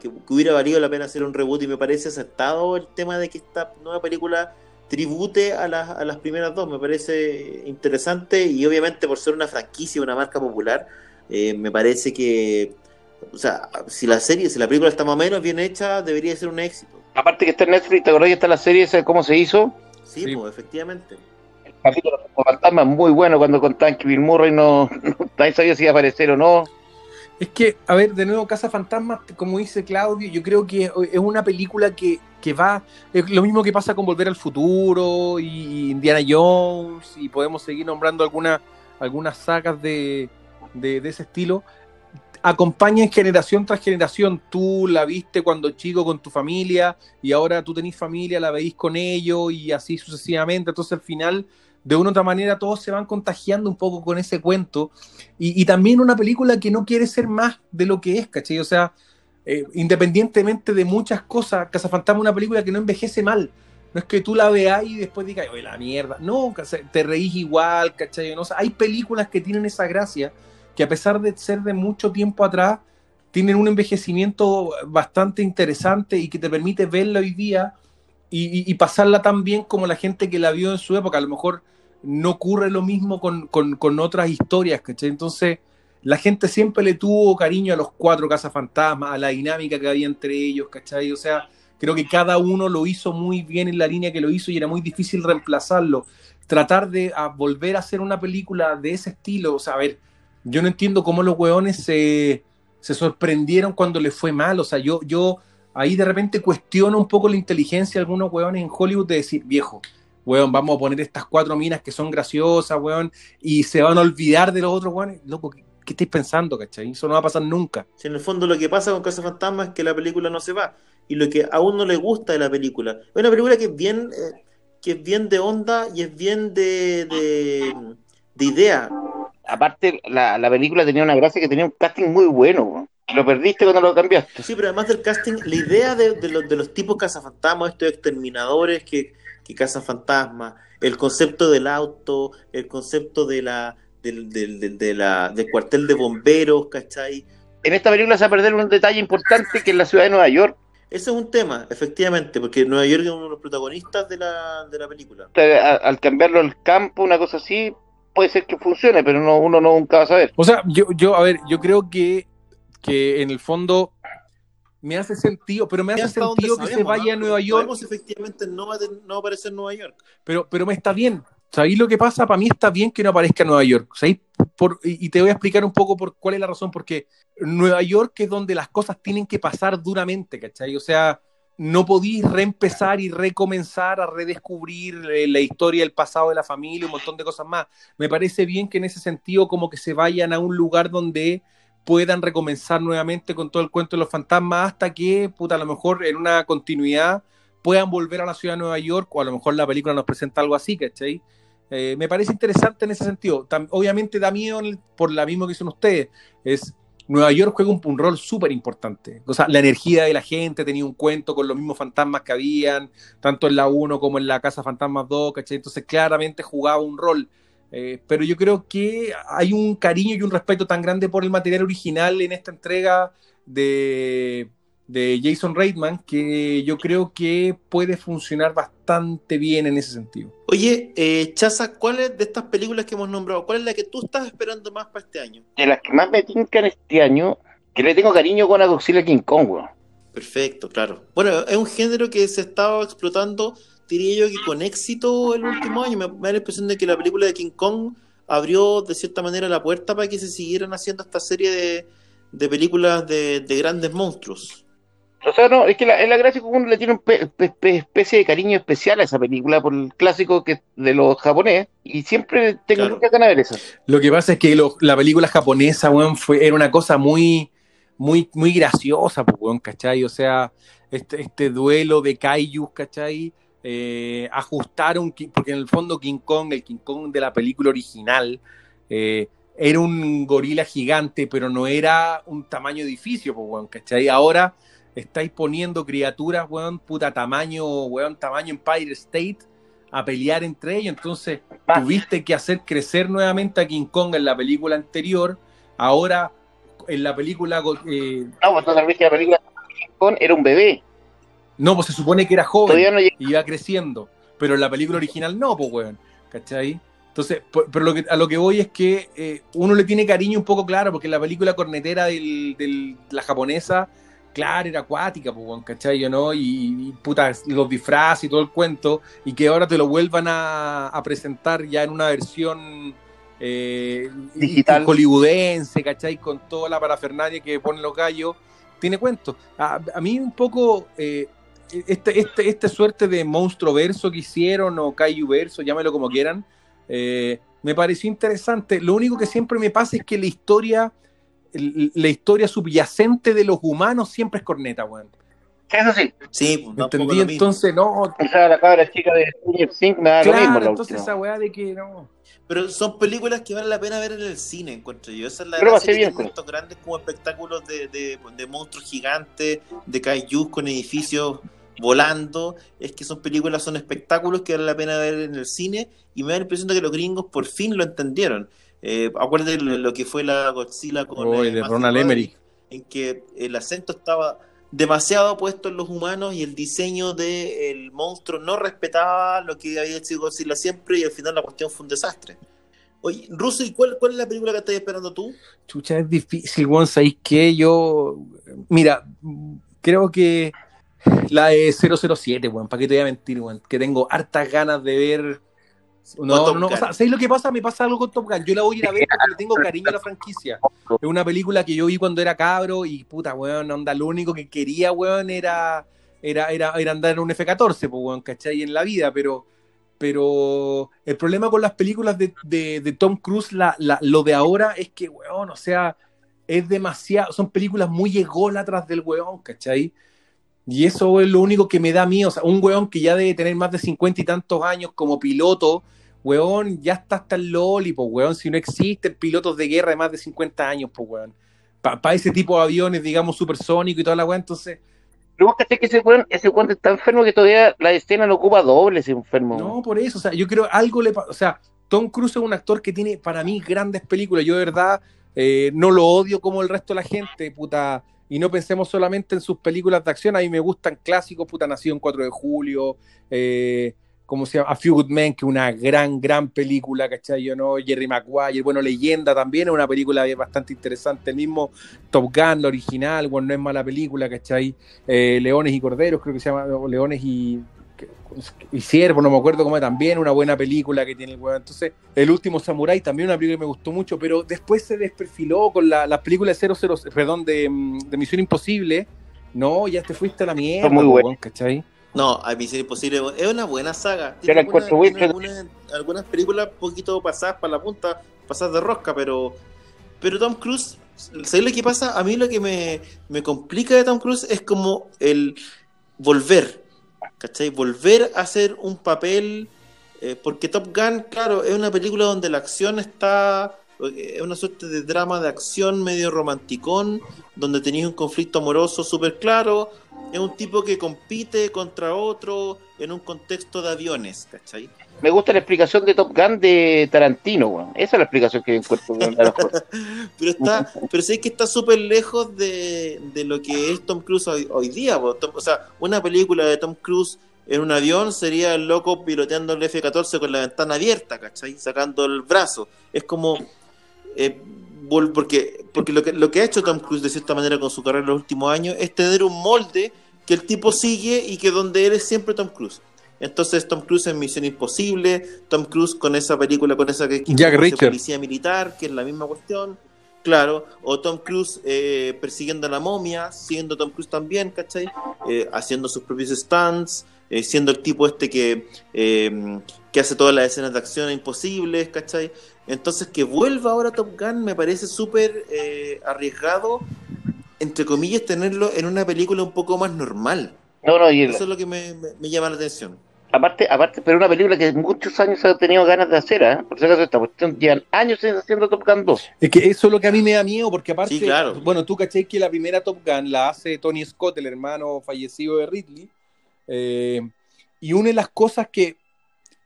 que, que, hubiera valido la pena hacer un reboot y me parece aceptado el tema de que esta nueva película tribute a las, a las primeras dos, me parece interesante y obviamente por ser una franquicia, una marca popular, eh, me parece que, o sea, si la serie, si la película está más o menos bien hecha, debería ser un éxito. Aparte que está en Netflix, ¿te acordás que está la serie esa cómo se hizo? Sí, Pues, efectivamente. El capítulo de fantasma es muy bueno cuando contaban que Bill Murray no, no sabía si iba a aparecer o no. Es que, a ver, de nuevo, Casa Fantasmas, como dice Claudio, yo creo que es una película que, va, es lo mismo que pasa con Volver al Futuro y Indiana Jones, y podemos seguir nombrando algunas algunas sagas de, de, ese estilo. Acompaña en generación tras generación. Tú la viste cuando chico con tu familia y ahora tú tenés familia, la veís con ellos y así sucesivamente. Entonces al final de una u otra manera todos se van contagiando un poco con ese cuento. Y, también una película que no quiere ser más de lo que es, ¿cachai? O sea, eh, independientemente de muchas cosas, Cazafantasma es una película que no envejece mal. No es que tú la veas y después digas, oye, la mierda. No, te reís igual, ¿cachai? No, hay películas que tienen esa gracia que a pesar de ser de mucho tiempo atrás, tienen un envejecimiento bastante interesante y que te permite verla hoy día y, pasarla tan bien como la gente que la vio en su época. A lo mejor no ocurre lo mismo con, con, otras historias, ¿cachai? Entonces, la gente siempre le tuvo cariño a los cuatro cazafantasmas, a la dinámica que había entre ellos, ¿cachai? O sea, creo que cada uno lo hizo muy bien en la línea que lo hizo y era muy difícil reemplazarlo. Tratar de volver a hacer una película de ese estilo, o sea, a ver, yo no entiendo cómo los hueones se, se sorprendieron cuando les fue mal, o sea, yo, yo ahí de repente cuestiono un poco la inteligencia de algunos hueones en Hollywood de decir, viejo, weón, vamos a poner estas cuatro minas que son graciosas, weón, y se van a olvidar de los otros weones. Loco, ¿qué, estáis pensando, cachai? Eso no va a pasar nunca. Si en el fondo lo que pasa con Casa Fantasma es que la película no se va. Y lo que a uno le gusta de la película. Es una película que es bien, eh, que es bien de onda y es bien de, de, idea. Aparte, la, la, película tenía una gracia que tenía un casting muy bueno. Lo perdiste cuando lo cambiaste. Sí, pero además del casting, la idea de, de, los, de los tipos cazafantasmas, estos exterminadores que, que cazan fantasmas, el concepto del auto, el concepto de la, del, del, de la, del cuartel de bomberos, ¿cachai? En esta película se va a perder un detalle importante que es la ciudad de Nueva York. Ese es un tema, efectivamente, porque Nueva York es uno de los protagonistas de la, de la película. Al, cambiarlo al campo, una cosa así, puede ser que funcione, pero no, uno nunca va a saber. O sea, yo, yo a ver, yo creo que, que en el fondo me hace sentido, pero me hace sentido que se vaya a Nueva York. Sabemos efectivamente no va, a, no aparecer en Nueva York. Pero, pero me está bien. ¿Sabéis lo que pasa? Para mí está bien que no aparezca en Nueva York. Por, y te voy a explicar un poco por cuál es la razón. Porque Nueva York es donde las cosas tienen que pasar duramente, ¿cachai? O sea, no podéis reempezar y recomenzar a redescubrir eh, la historia, el pasado de la familia, un montón de cosas más. Me parece bien que en ese sentido como que se vayan a un lugar donde puedan recomenzar nuevamente con todo el cuento de los fantasmas hasta que, puta, a lo mejor en una continuidad puedan volver a la ciudad de Nueva York o a lo mejor la película nos presenta algo así, ¿cachai? Eh, me parece interesante en ese sentido. obviamente da miedo por la misma que son ustedes. Es Nueva York juega un, rol súper importante. O sea, la energía de la gente tenía un cuento con los mismos fantasmas que habían, tanto en la 1 como en la Casa Fantasmas 2, ¿cachai? Entonces claramente jugaba un rol. Eh, pero yo creo que hay un cariño y un respeto tan grande por el material original en esta entrega de, Jason Reitman que yo creo que puede funcionar bastante bien en ese sentido. Oye, eh, Chaza, ¿cuál es de estas películas que hemos nombrado? ¿Cuál es la que tú estás esperando más para este año? De las que más me tincan este año, que le tengo cariño con Godzilla King Kong, Perfecto, claro. Bueno, es un género que se estaba explotando diría yo que con éxito el último año. Me, da la impresión de que la película de King Kong abrió de cierta manera la puerta para que se siguieran haciendo esta serie de, de películas de, grandes monstruos. O sea, no, es que la, la gracia uno le tiene una especie de cariño especial a esa película por el clásico que de los japoneses y siempre tengo mucha ganas de ver eso. Lo que pasa es que la película japonesa, weón, fue, era una cosa muy, muy, muy graciosa, pues, weón, ¿cachai? O sea, este, este duelo de kaijus, ¿cachai? Eh, ajustaron, porque en el fondo King Kong, el King Kong de la película original, eh, era un gorila gigante, pero no era un tamaño edificio, pues, weón, ¿cachai? Ahora estáis poniendo criaturas, weón, puta tamaño, weón, tamaño Empire State, a pelear entre ellos. Entonces, tuviste que hacer crecer nuevamente a King Kong en la película anterior. Ahora, en la película. Eh, no, pues entonces que la película King Kong era un bebé. No, pues se supone que era joven y iba creciendo. Pero en la película original no, pues, weón. ¿Cachai? Entonces, pero lo que, a lo que voy es que eh, uno le tiene cariño un poco claro, porque la película cornetera de la japonesa, claro, era acuática, pues, weón, ¿cachai? Yo, ¿no? Y, puta, los disfraces y todo el cuento, y que ahora te lo vuelvan a, presentar ya en una versión eh, digital hollywoodense, ¿cachai? Con toda la parafernalia que ponen los gallos, tiene cuento. A, mí un poco... Eh, este, este, este suerte de monstruo verso que hicieron o Kaiju verso, llámelo como quieran, eh, me pareció interesante. Lo único que siempre me pasa es que la historia, la historia subyacente de los humanos siempre es corneta, weón. Eso sí. Sí, pues, entendí entonces, no. Sea, la cabra chica de Stranger nada claro, lo mismo. entonces esa weá de que no. Pero son películas que vale la pena ver en el cine, encuentro yo. Esa es la Pero gracia bien, estos grandes como espectáculos de, de, de monstruos gigantes, de kaijus con edificios volando, es que son películas, son espectáculos que vale la pena ver en el cine y me da la impresión de que los gringos por fin lo entendieron. Eh, acuérdense lo, que fue la Godzilla con Oy, eh, de Ronald Emery. en que el acento estaba demasiado puesto en los humanos y el diseño del monstruo no respetaba lo que había hecho Godzilla siempre y al final la cuestión fue un desastre. Oye, Russo, ¿y cuál, cuál es la película que estás esperando tú? Chucha, es difícil, weón. ¿Sabéis qué? Yo. Mira, creo que la de 007, weón. ¿Para qué te voy a mentir, weón? Que tengo hartas ganas de ver. No, no, no. Gun. O sea, ¿sabéis lo que pasa? Me pasa algo con Top Gun. Yo la voy a ir a ver porque le tengo cariño a la franquicia. Es una película que yo vi cuando era cabro y puta, weón, onda, lo único que quería, weón, era, era, era, era andar en un F-14, pues, weón, ¿cachai? En la vida, pero, pero el problema con las películas de, de- de Tom Cruise, la, la- lo de ahora, es que, weón, o sea, es demasiado, son películas muy ególatras del weón, ¿cachai? Y eso es lo único que me da miedo, o sea, un weón que ya debe tener más de cincuenta y tantos años como piloto, weón, ya está hasta el loli, pues, weón, si no existen pilotos de guerra de más de 50 años, pues, weón. Para ese tipo de aviones, digamos, supersónicos y toda la weón, entonces, Pero que ese weón, ese weón está enfermo que todavía la escena lo ocupa doble ese enfermo. no, por eso, o sea, yo creo algo le pasa, o sea, Tom Cruise es un actor que tiene para mí grandes películas, yo de verdad eh, no lo odio como el resto de la gente, puta, y no pensemos solamente en sus películas de acción, a mí me gustan clásicos, puta, Nacido en 4 de julio, eh, ¿cómo se llama? A Few Good Men, que es una gran, gran película, ¿cachai? Yo no, Jerry Maguire, bueno, Leyenda también es una película bastante interesante, el mismo Top Gun, la original, bueno, no es mala película, ¿cachai? Eh, Leones y Corderos, creo que se llama, Leones y, y Ciervo, no me acuerdo cómo es, también una buena película que tiene el weón. Entonces, El último Samurai también una película que me gustó mucho, pero después se desperfiló con la, las películas de 00, perdón, de, de Misión Imposible. No, ya te fuiste a la mierda, muy weón, ¿cachai? No, a Misión Imposible es una buena saga. Tiene algunas, algunas películas un poquito pasadas para la punta, pasadas de rosca, pero pero Tom Cruise, ¿sabes lo que pasa? A mí lo que me, me complica de Tom Cruise es como el volver, ¿cachai? Volver a hacer un papel, eh, porque Top Gun, claro, es una película donde la acción está, eh, es una suerte de drama de acción medio romanticón, donde tenéis un conflicto amoroso súper claro, es un tipo que compite contra otro en un contexto de aviones, ¿cachai? Me gusta la explicación de Top Gun de Tarantino, weón. Esa es la explicación que encuentro lo mejor. Pero está, pero sé que está súper lejos de, de lo que es Tom Cruise hoy, hoy día. o sea, una película de Tom Cruise en un avión sería el loco piloteando el F-14 con la ventana abierta, ¿cachai? Sacando el brazo. Es como... eh, porque porque lo, que, lo que ha hecho Tom Cruise de cierta manera con su carrera en los últimos años es tener un molde que el tipo sigue y que donde él es siempre Tom Cruise. Entonces Tom Cruise en Misión Imposible, Tom Cruise con esa película, con esa que, Jack Reacher. policía militar, que es la misma cuestión, claro, o Tom Cruise eh, persiguiendo a la momia, siendo Tom Cruise también, ¿cachai? Eh, haciendo sus propios stunts, eh, siendo el tipo este que, eh, que hace todas las escenas de acción imposibles, ¿cachai? Entonces que vuelva ahora Top Gun me parece súper eh, arriesgado, entre comillas, tenerlo en una película un poco más normal. No, no, y el- Eso es lo que me, me- me llama la atención. Aparte, aparte, pero una película que muchos años ha tenido ganas de hacer, ¿eh? Por si acaso esta cuestión llevan años haciendo Top Gun 2. Es que eso es lo que a mí me da miedo, porque aparte, Sí, claro. bueno, tú caché que la primera Top Gun la hace Tony Scott, el hermano fallecido de Ridley, eh, y una de las cosas que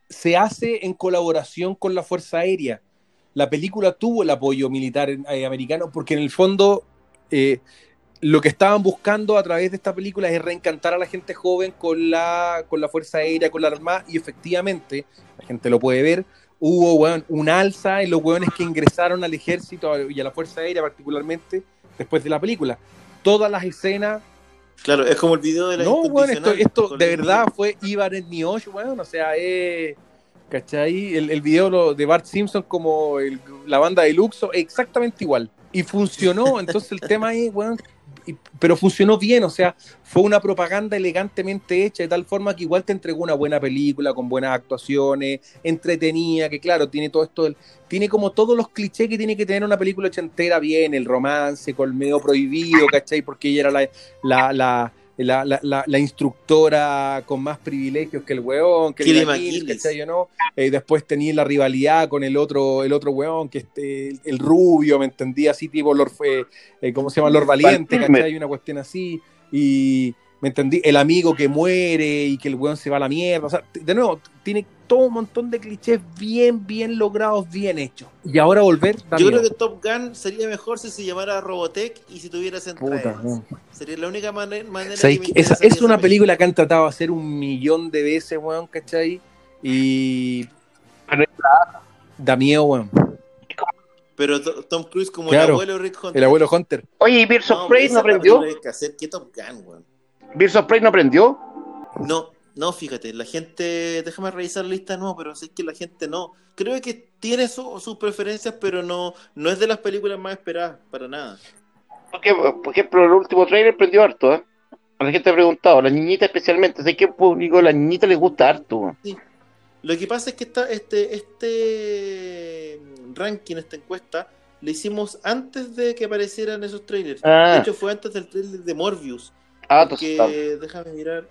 se hace en colaboración con la Fuerza Aérea. La película tuvo el apoyo militar eh, americano, porque en el fondo eh, lo que estaban buscando a través de esta película es reencantar a la gente joven con la, con la Fuerza Aérea, con la Armada, y efectivamente, la gente lo puede ver, hubo weón, un alza en los hueones que ingresaron al ejército y a la Fuerza Aérea particularmente después de la película. Todas las escenas... Claro, es como el video de la No, weón, esto, esto de verdad fue Ivan en Niosh, weón, o sea, eh, ¿cachai? El, el video de Bart Simpson como el- la banda de Luxo, exactamente igual. Y funcionó, entonces el tema es, weón, pero funcionó bien, o sea, fue una propaganda elegantemente hecha de tal forma que igual te entregó una buena película con buenas actuaciones, entretenida, que claro, tiene todo esto, del- tiene como todos los clichés que tiene que tener una película ochentera bien, el romance, medio prohibido, ¿cachai? Porque ella era la, la, la- la- la instructora con más privilegios que el weón, que el. ¿cachai no? Eh, después tenía la rivalidad con el otro, el otro weón, que este, el, el rubio, ¿me entendía? Así tipo Lord, eh, eh, ¿cómo se llama? Lord Valiente. ¿cachai? Una cuestión así. Y, ¿me entendí? El amigo que muere y que el weón se va a la mierda. O sea, de nuevo, tiene todo un montón de clichés bien, bien logrados, bien hechos. Y ahora volver. Yo creo que Top Gun sería mejor si se llamara Robotech y si tuviera Puta, entradas. Sería la única mane- manera ¿Sabes que Esa, es una esa película que han tratado de hacer un millón de veces, weón, ¿cachai? Y. Pero- Da miedo, weón. Pero To- Tom Cruise como Claro, el abuelo Rick Hunter. El abuelo Hunter. Oye, ¿y Birds of No, Prey no aprendió? que hacer. ¿Qué Top Gun, weón? ¿Birds of Prey no aprendió? No, no, fíjate, la gente, déjame revisar la lista, no, pero sé que la gente no. Creo que tiene su- sus preferencias, pero no, no es de las películas más esperadas, para nada. Porque, por ejemplo, el último trailer prendió harto, ¿eh? A la gente ha preguntado, la niñita especialmente, ¿de qué público la niñita les gusta harto? weón? Lo que pasa es que esta, este, este ranking, esta encuesta, la hicimos antes de que aparecieran esos trailers. Ah. De hecho, fue antes del trailer de Morbius. Ah, entonces, Que, déjame mirar.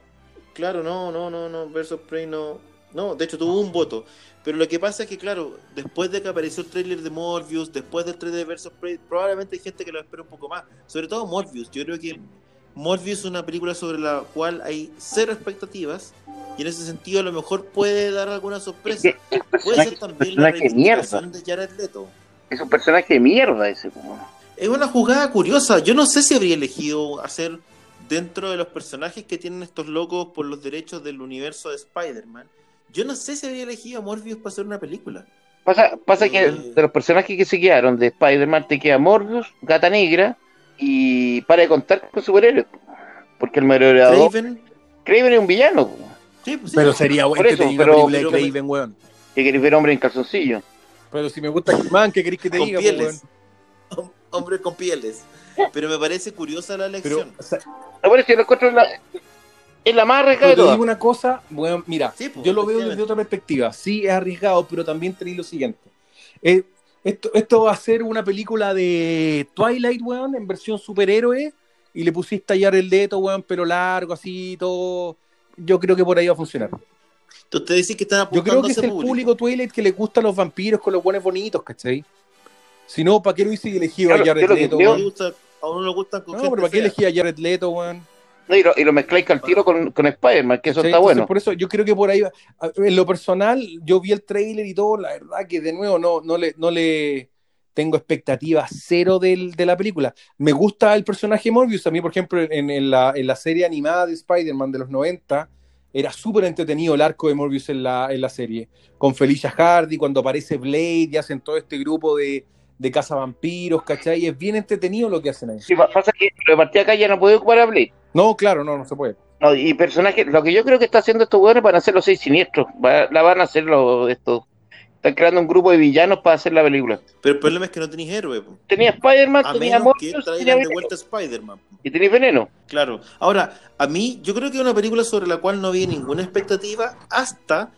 Claro, no, no, no, no. Versus Prey no. No, de hecho tuvo un voto. Pero lo que pasa es que, claro, después de que apareció el trailer de Morbius, después del trailer de Versus Prey, probablemente hay gente que lo espera un poco más. Sobre todo Morbius. Yo creo que Morbius es una película sobre la cual hay cero expectativas. Y en ese sentido, a lo mejor puede dar alguna sorpresa. es que Puede personaje, ser también la personaje de mierda. reivindicación de Jared Leto. Es un personaje de mierda ese. Es una jugada curiosa. Yo no sé si habría elegido hacer dentro de los personajes que tienen estos locos por los derechos del universo de Spider-Man. Yo no sé si habría elegido a Morbius para hacer una película. Pasa, pasa que Eh. de los personajes que se quedaron de Spider-Man te queda Morbius, Gata Negra y para de contar con superhéroes. Porque el merodeador Craven. Craven es un villano. Sí, pues sí. Pero sería bueno Por que eso, te diga pero- de Craven, weón. Que querés ver hombre en calzoncillo. Pero si me gusta He-Man, ¿qué querés que te con diga, pieles. weón? Hom- Hombre con pieles. Pero me parece curiosa la Pero, elección. o sea, Ah, bueno, si lo encuentro en la, es la más arriesgada pero todas. digo una cosa, weón, mira, Sí, pues, yo lo veo desde otra perspectiva. Sí, es arriesgado, pero también tenéis lo siguiente. Eh, esto, esto va a ser una película de Twilight, weón, en versión superhéroe, y le pusiste a Jared Leto, weón, pelo largo, así, todo. Yo creo que por ahí va a funcionar. Entonces te decís que están Yo creo a que es el público. público Twilight que le gustan los vampiros con los buenos bonitos, ¿cachai? Si no, ¿para qué lo hubiese elegido Claro, a Jared Leto, creo- A uno le gusta- a uno le gustan con No, pero ¿para qué elegí a Jared Leto, weón? No, y, lo, y lo mezcláis al tiro con, con Spider-Man, que eso está bueno. Por eso yo creo que por ahí, va. En lo personal, yo vi el trailer y todo, la verdad que de nuevo no, no, le, no le tengo expectativas cero del, de la película. Me gusta el personaje Morbius, a mí por ejemplo en, en la, en la serie animada de Spider-Man de los 90, era súper entretenido el arco de Morbius en la, en la serie, con Felicia Hardy, cuando aparece Blade y hacen todo este grupo de, de cazavampiros, ¿cachai? Es bien entretenido lo que hacen ahí. Sí, pa- pasa que lo de partida acá ya no puede ocupar a Blade. No, claro, no, no se puede. No, y personajes, lo que yo creo que está haciendo estos hueones van a ser los seis siniestros. Va- la van a hacer los estos. Están creando un grupo de villanos para hacer la película. Pero el problema es que no tenéis héroe. po. Tenía Spider-Man, A tenía menos que Morbius, tenía traigan de vuelta Spider-Man. Y tenía Veneno. Claro. Ahora, a mí, yo creo que es una película sobre la cual no había ninguna expectativa hasta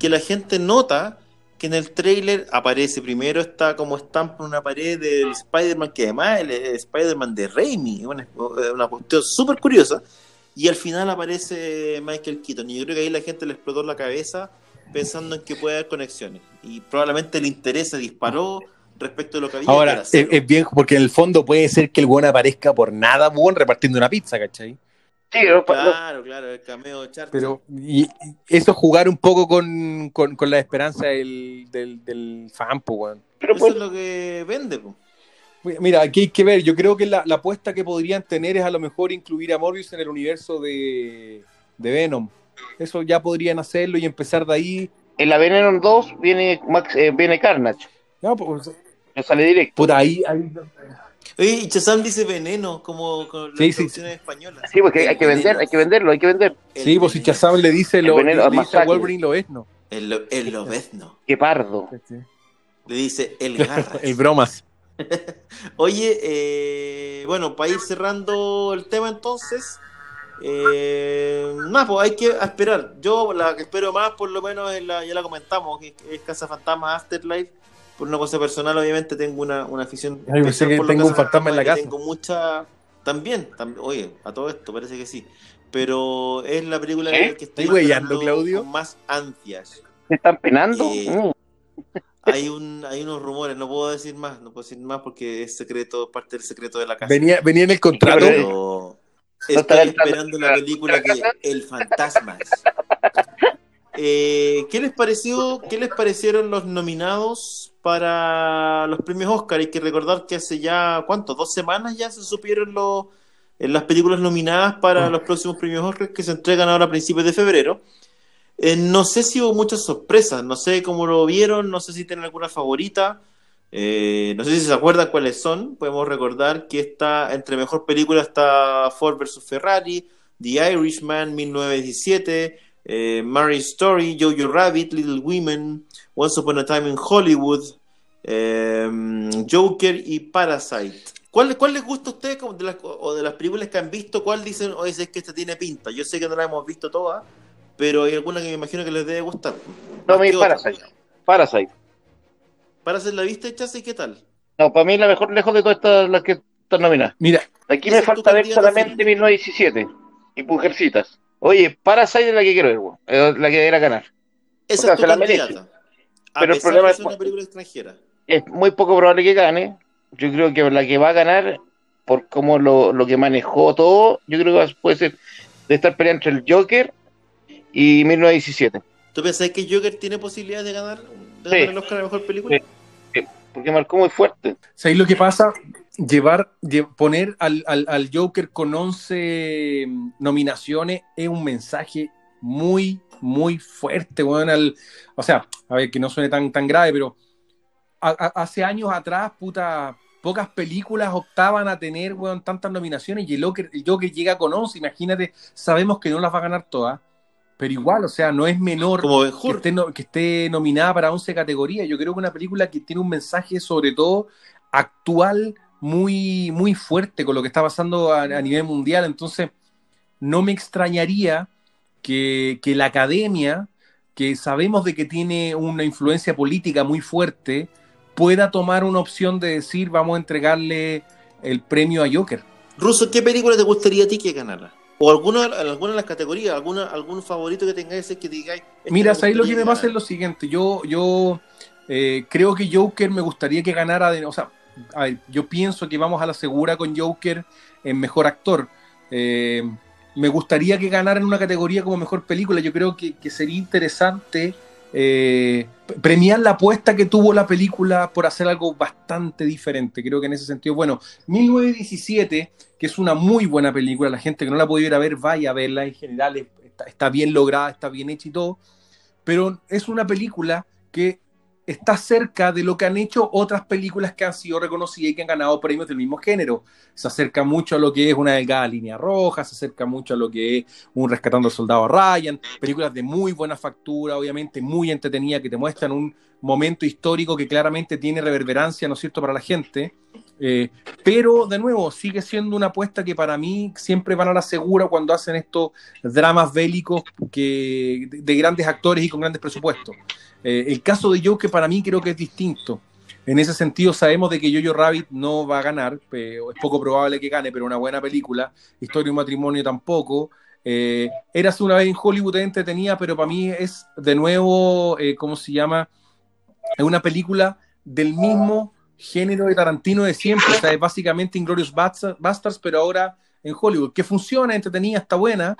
que la gente nota que en el tráiler aparece primero está como estampa en una pared del Spider-Man, que además el Spider-Man de Raimi, una, una cuestión súper curiosa, y al final aparece Michael Keaton. Y yo creo que ahí la gente le explotó la cabeza pensando en que puede haber conexiones. Y probablemente el interés se disparó respecto de lo que había. Ahora, es bien, porque en el fondo puede ser que el buen aparezca por nada, buen repartiendo una pizza, ¿cachai? Sí, Claro, claro, el cameo de Charles. Pero y, eso es jugar un poco con, con, con la esperanza del, del, del fan, pues, weón. pero Eso pues, es lo que vende, po. Mira, aquí hay que ver. Yo creo que la, la apuesta que podrían tener es a lo mejor incluir a Morbius en el universo de, de Venom. Eso ya podrían hacerlo y empezar de ahí. en la Veneno 2 viene, Max, eh, viene Carnage. No, pues, No sale directo. por ahí, ahí- Oye, y Chazam dice veneno, como con las Sí, sí, traducciones españolas. Sí, porque hay que vender, hay que venderlo, hay que vender. El Sí, pues si. Chazam le dice, lo, El veneno le dice a. Wolverine lo es, ¿no? El, lo- el lobezno. Qué pardo. Le dice el garras. El bromas. Oye, eh, bueno, para ir cerrando el tema entonces, eh, nada, pues hay que esperar. Yo la que espero más, por lo menos, es la, ya la comentamos, que es Casa Fantasma Afterlife. Por una cosa personal, obviamente, tengo una, una afición. Ay, especial que tengo un fantasma en la casa. Tengo mucha. También, también, oye, a todo esto parece que sí. Pero es la película ¿Eh? que estoy ¿Estás huellando, esperando Claudio? con más ansias. ¿Me están penando? Eh, Mm. Hay un hay unos rumores, no puedo decir más, no puedo decir más porque es secreto, parte del secreto de la casa. Venía, venía en el contrato. Pero- estoy esperando la- película que El Fantasmas. Eh, ¿Qué les pareció? ¿Qué les parecieron los nominados para los premios Oscar? Hay que recordar que hace ya, ¿cuánto? Dos semanas ya se supieron los, en las películas nominadas para los próximos premios Oscar que se entregan ahora a principios de febrero. Eh, no sé si hubo muchas sorpresas, no sé cómo lo vieron, no sé si tienen alguna favorita. Eh, no sé si se acuerdan cuáles son. Podemos recordar que está entre mejor película está Ford vs Ferrari, The Irishman 1917, eh, Mary Story, Jojo Rabbit, Little Women, Once Upon a Time in Hollywood, eh, Joker y Parasite. ¿Cuál, ¿Cuál les gusta a ustedes de las, o de las películas que han visto? ¿Cuál dicen, o es que esta tiene pinta? Yo sé que no la hemos visto todas, pero hay alguna que me imagino que les debe gustar. No, mi Parasite. Parasite. ¿Parasite la viste, Chase? ¿Y qué tal? No, para mí la mejor lejos de todas estas las que están nominadas. Mira, aquí me falta ver solamente 1917 y Mujercitas. Oye, Parasite es la que quiero ver, es la que debería ganar. Esa o sea, es tu se la merece. Pero el problema es una película extranjera. Es muy poco probable que gane. Yo creo que la que va a ganar, por cómo lo, lo que manejó todo, yo creo que puede ser de estar peleando entre el Joker y 1917. ¿Tú pensás que Joker tiene posibilidades de ganar, de ganar el Oscar a la mejor película? Sí. Porque marcó muy fuerte. ¿Sabéis lo que pasa? Llevar, poner al, al, al, Joker con 11 nominaciones es un mensaje muy, muy fuerte, bueno, al, o sea, a ver, que no suene tan, tan grave, pero a, a, hace años atrás, puta, pocas películas optaban a tener, bueno, tantas nominaciones y el Joker, el Joker llega con 11, imagínate, sabemos que no las va a ganar todas, pero igual, o sea, no es menor que esté, no, que esté, nominada para 11 categorías. Yo creo que una película que tiene un mensaje sobre todo actual muy, muy fuerte con lo que está pasando a, a nivel mundial. Entonces, no me extrañaría que, que, la academia, que sabemos de que tiene una influencia política muy fuerte, pueda tomar una opción de decir, vamos a entregarle el premio a Joker. Russo, ¿qué película te gustaría a ti que ganara? O alguna, alguna de las categorías, alguna, algún favorito que tengáis que digáis. Mira, ahí lo que me pasa es lo siguiente. Yo, yo eh, creo que Joker me gustaría que ganara. De, o sea, yo pienso que vamos a la segura con Joker en mejor actor. Eh, me gustaría que ganara en una categoría como mejor película. Yo creo que, sería interesante eh, premiar la apuesta que tuvo la película por hacer algo bastante diferente. Creo que en ese sentido, bueno, 1917, que es una muy buena película, la gente que no la puede ir a ver, vaya a verla, en general está bien lograda, está bien hecha y todo, pero es una película que está cerca de lo que han hecho otras películas que han sido reconocidas y que han ganado premios del mismo género. Se acerca mucho a lo que es una delgada línea roja, se acerca mucho a lo que es un rescatando al soldado Ryan, películas de muy buena factura, obviamente muy entretenida, que te muestran un momento histórico que claramente tiene reverberancia, ¿no es cierto?, para la gente. Eh, pero de nuevo, sigue siendo una apuesta que para mí siempre van a la segura cuando hacen estos dramas bélicos que, de, de grandes actores y con grandes presupuestos. Eh, el caso de Joker para mí creo que es distinto. En ese sentido sabemos de que Jojo Rabbit no va a ganar, es poco probable que gane, pero una buena película. Historia de un matrimonio tampoco. Eh, Eras una vez en Hollywood entretenida, pero para mí es de nuevo, eh, ¿cómo se llama? Es una película del mismo género de Tarantino de siempre, o es básicamente Inglorious Bastards, pero ahora en Hollywood, que funciona, entretenida, está buena,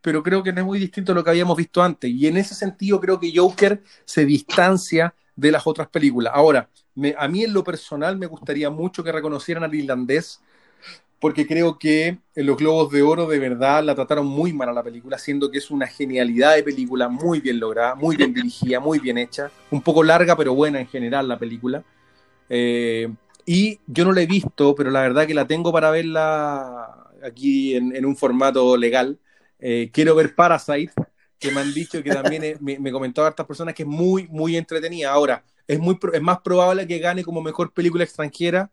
pero creo que no es muy distinto a lo que habíamos visto antes. Y en ese sentido creo que Joker se distancia de las otras películas. Ahora, me, a mí en lo personal me gustaría mucho que reconocieran al irlandés, porque creo que en los Globos de Oro de verdad la trataron muy mal a la película, siendo que es una genialidad de película, muy bien lograda, muy bien dirigida, muy bien hecha, un poco larga pero buena en general la película. Eh, y yo no la he visto, pero la verdad que la tengo para verla aquí en, un formato legal. Eh, quiero ver Parasite, que me han dicho que también me, me comentó a personas que es muy, muy entretenida. Ahora, es, muy, es más probable que gane como mejor película extranjera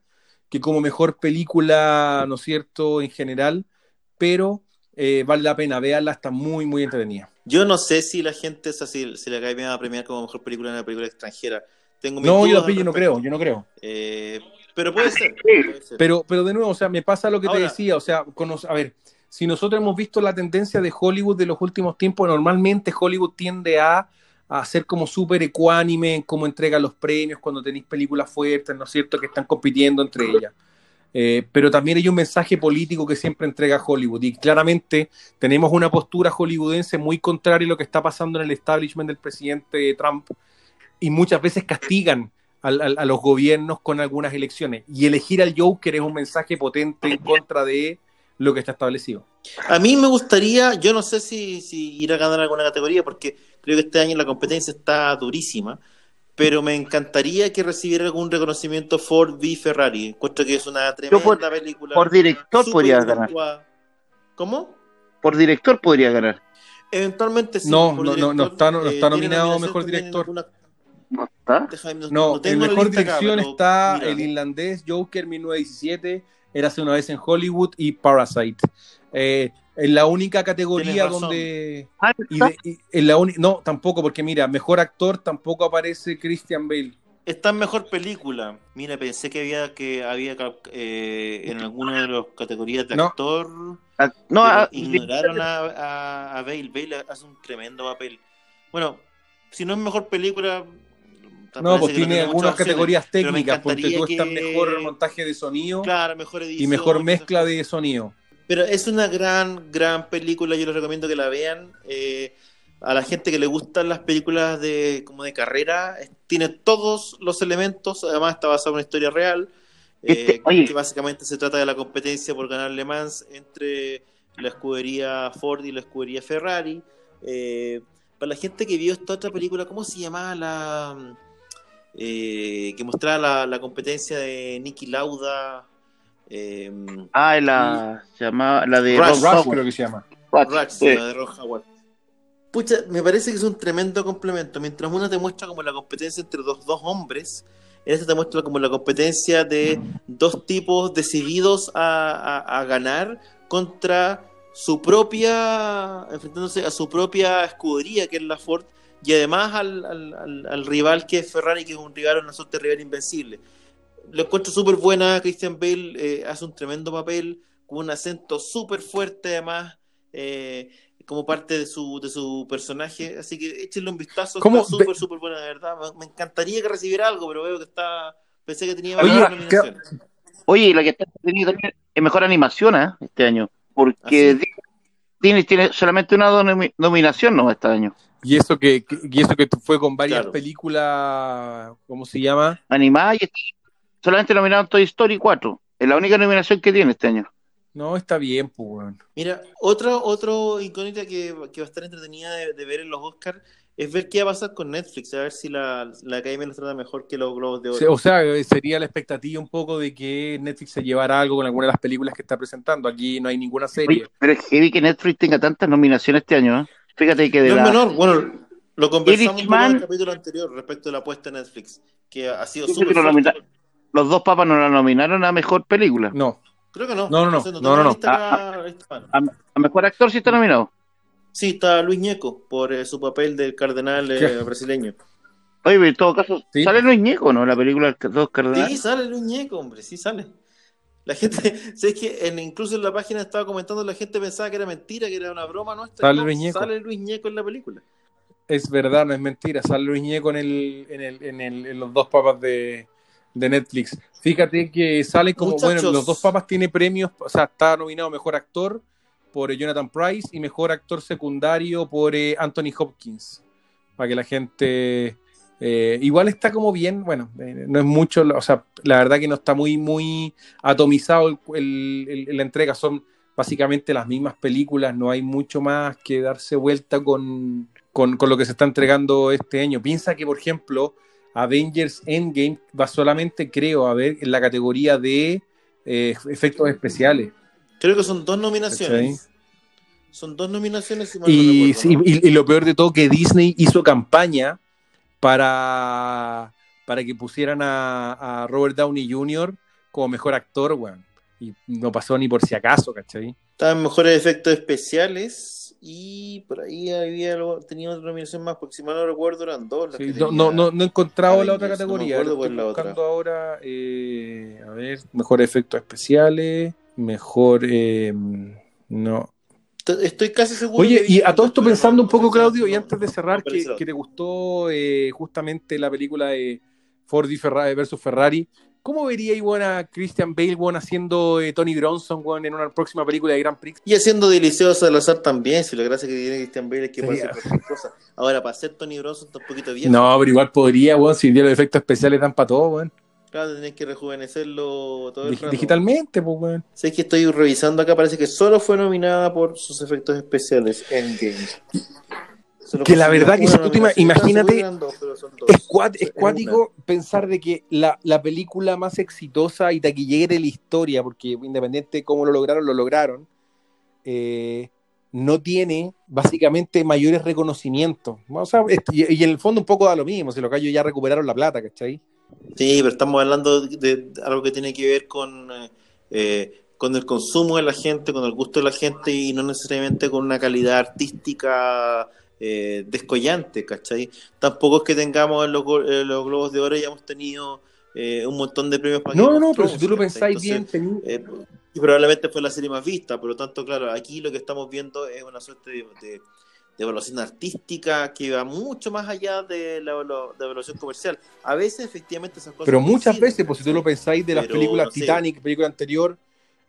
que como mejor película, ¿no es cierto?, en general, pero eh, vale la pena, véanla, está muy, muy entretenida. Yo no sé si la gente, es así, si Academia va a premiar como mejor película en una película extranjera. Tengo no, yo, no creo, yo no creo. Eh, pero puede ser, puede ser, Pero, pero de nuevo, o sea, me pasa lo que Ahora, te decía, o sea, con, a ver, si nosotros hemos visto la tendencia de Hollywood de los últimos tiempos, normalmente Hollywood tiende a, a ser como súper ecuánime en cómo entrega los premios cuando tenéis películas fuertes, ¿no es cierto?, que están compitiendo entre ellas. Eh, pero también hay un mensaje político que siempre entrega Hollywood y claramente tenemos una postura hollywoodense muy contraria a lo que está pasando en el establishment del presidente Trump y muchas veces castigan a, a- a los gobiernos con algunas elecciones y elegir al Joker es un mensaje potente en contra de lo que está establecido. A mí me gustaría, yo no sé si, si ir a ganar alguna categoría, porque creo que este año la competencia está durísima, pero me encantaría que recibiera algún reconocimiento Ford v Ferrari. Encuentro que es una tremenda por- película. Por director súper podría bien ganar. ¿Cómo? Por director podría ganar. Eventualmente sí. No, por no, no, no está- no eh, está nominado mejor director. alguna- ¿No está? déjame- no- en mejor acá, dirección está mira. el irlandés Joker 1917, Érase una vez en Hollywood y Parasite. Eh, en la única categoría donde... Ah, y ¿está? de- y en la uni- no, tampoco, porque mira, mejor actor tampoco aparece Christian Bale. Está en mejor película. Mira, pensé que había que había eh, en alguna de las categorías de No. actor. Ah, no, ah, ignoraron a, a, a Bale. Bale hace un tremendo papel. Bueno, si no es mejor película. No, pues tiene algunas categorías técnicas, porque tú estás que- mejor montaje de sonido Claro, mejor edición. y mejor mezcla de sonido. Pero es una gran, gran película. Yo les recomiendo que la vean. Eh, a la gente que le gustan las películas de como de carrera, tiene todos los elementos. Además, está basada en una historia real. Este- eh, oye. que básicamente se trata de la competencia por ganar Le Mans entre la escudería Ford y la escudería Ferrari. Eh, para la gente que vio esta otra película, ¿cómo se llamaba la eh, que mostraba la, la competencia de Nicky Lauda? Eh, Ah, la, llamaba, la de Rush, Ron Rush creo que se llama. Rush, Rush, sí. la de Ron Howard. Pucha, me parece que es un tremendo complemento. Mientras una te muestra como la competencia entre dos, dos hombres, en esta te muestra como la competencia de dos tipos decididos a, a- a ganar contra su propia, enfrentándose a su propia escudería, que es la Ford, y además al, al- al- al rival que es Ferrari, que es un rival, una suerte de rival invencible. Lo encuentro súper buena, Christian Bale eh, hace un tremendo papel, con un acento súper fuerte además, eh, como parte de su, de su personaje, así que échenle un vistazo, ¿Cómo? está súper, súper buena, de verdad. Me, me encantaría que recibiera algo, pero veo que está, pensé que tenía Oye, varias nominaciones. Oye, y la que está entretenida también es mejor animación ¿eh? este año. Porque ¿Ah? Disney tiene solamente una nomi- nominación no este año. Y eso que, que- y eso que fue con varias Claro. películas, ¿cómo se llama? Animada y solamente nominado en Toy Story 4. Es la única nominación que tiene este año. No, está bien, pues, weón. Mira, otro, otro incógnita que, que va a estar entretenida de, de ver en los Oscars es ver qué va a pasar con Netflix, a ver si la, la Academia los trata mejor que los Globos de Oro. O sea, sería la expectativa un poco de que Netflix se llevara algo con alguna de las películas que está presentando. Aquí no hay ninguna serie. Oye, pero es heavy que Netflix tenga tantas nominaciones este año. ¿eh? Fíjate que de no la... es menor, bueno, lo conversamos un poco en Irishman- el capítulo anterior respecto de la apuesta de Netflix, que ha sido Sí, súper los dos papas no la nominaron a mejor película. No, Creo que no. No, no, no. No, no, no. la lista a. A, a mejor actor sí está nominado. Sí, está Luis Ñeco por eh, su papel del cardenal eh, brasileño. Oye, pero en todo caso, Sí. sale Luis Ñeco, ¿no? La película de Dos Sí, Cardenales. sale Luis Ñeco, hombre, sí sale. La gente, ¿sabes que en, incluso en la página estaba comentando, la gente pensaba que era mentira, que era una broma nuestra. Sale No, Luis Ñeco. Sale Luis Ñeco en la película. es verdad, no es mentira. Sale Luis Ñeco en, el, en, el, en, el, en los dos papas de, de Netflix. Fíjate que sale como, Muchachos. bueno, los dos papas tiene premios, o sea, está nominado Mejor Actor por eh, Jonathan Price y Mejor Actor Secundario por eh, Anthony Hopkins. Para que la gente... eh, igual está como bien, bueno, eh, no es mucho, o sea, la verdad que no está muy, muy atomizado el, el- el- la entrega, son básicamente las mismas películas, no hay mucho más que darse vuelta con, con, con lo que se está entregando este año. Piensa que, por ejemplo, Avengers Endgame va solamente, creo, a ver, en la categoría de eh, efectos especiales. Creo que son dos nominaciones. Son dos nominaciones, si mal no Y, recuerdo, sí, ¿no? y- y lo peor de todo, que Disney hizo campaña para, para que pusieran a, a Robert Downey Jr. como mejor actor, weón. Y no pasó ni por si acaso, ¿cachai? Estaban mejores efectos especiales y por ahí había algo, tenía otra nominación más, porque si mal no recuerdo eran dos. las Sí, no, no, no, no he encontrado la otra Avengers, no me categoría. Estoy la otra. buscando ahora, eh, a ver, mejor efectos especiales, mejor, eh, no. Estoy casi seguro. Oye, y a todo esto pensando un poco, Claudio, y antes de cerrar, que, la te gustó eh, justamente la película de Ford y Ferrari versus Ferrari. ¿Cómo vería bueno, a Christian Bale bueno, haciendo eh, Tony Bronson bueno, en una próxima película de Grand Prix? Y haciendo delicioso Salazar también, si lo gracia que tiene Christian Bale es que puede hacer cualquier cosa. Ahora, para ser Tony Bronson está un poquito viejo. No, pero igual podría, bueno, si los efectos especiales dan para todo, bueno. Claro, tenés que rejuvenecerlo todo el rato. Digitalmente, pues, weón. Sé que estoy revisando acá, parece que solo fue nominada por sus efectos especiales en Games. Que la verdad que si tú te imagínate, es, cuático pensar de que la, la, película más exitosa y taquillera de la historia, porque independiente de cómo lo lograron, lo lograron, eh, no tiene básicamente mayores reconocimientos. O sea, y, y, en el fondo un poco da lo mismo, si los gallos ya recuperaron la plata, ¿cachai? Sí, pero estamos hablando de algo que tiene que ver con, eh, con el consumo de la gente, con el gusto de la gente y no necesariamente con una calidad artística eh, descollante, ¿cachai? Tampoco es que tengamos en los, Globos de Oro y hemos tenido eh, un montón de premios para No, no, pero si tú lo pensáis bien, y probablemente fue la serie más vista, por lo tanto, claro, aquí lo que estamos viendo es una suerte de de evaluación artística que va mucho más allá de la, evaluación comercial. A veces, efectivamente, esas cosas. Pero muchas veces, pues si tú lo pensáis de las películas Titanic, película anterior,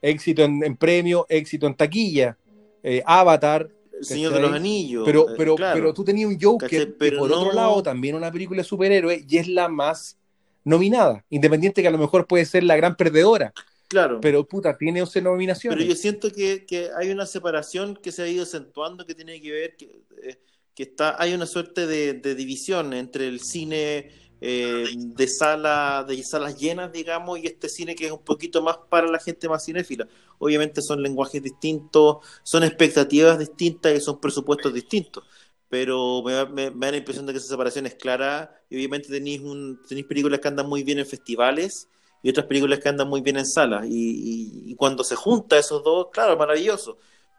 éxito en, premio, éxito en taquilla, eh, Avatar. El Señor de los Anillos. Pero, eh, pero, pero tú tenías un Joker, pero por otro lado, también una película de superhéroe, y es la más nominada, independiente que a lo mejor puede ser la gran perdedora. Claro. Pero puta, tiene 11 nominaciones. Pero yo siento que, hay una separación que se ha ido acentuando que tiene que ver que, eh, que está hay una suerte de, división entre el cine eh, de sala de salas llenas, digamos, y este cine que es un poquito más para la gente más cinéfila. Obviamente son lenguajes distintos, son expectativas distintas y son presupuestos distintos. Pero me, da la impresión de que esa separación es clara y obviamente tenéis, un, tenéis películas que andan muy bien en festivales y otras películas que andan muy bien en salas. Y, cuando se junta esos dos, claro, maravilloso.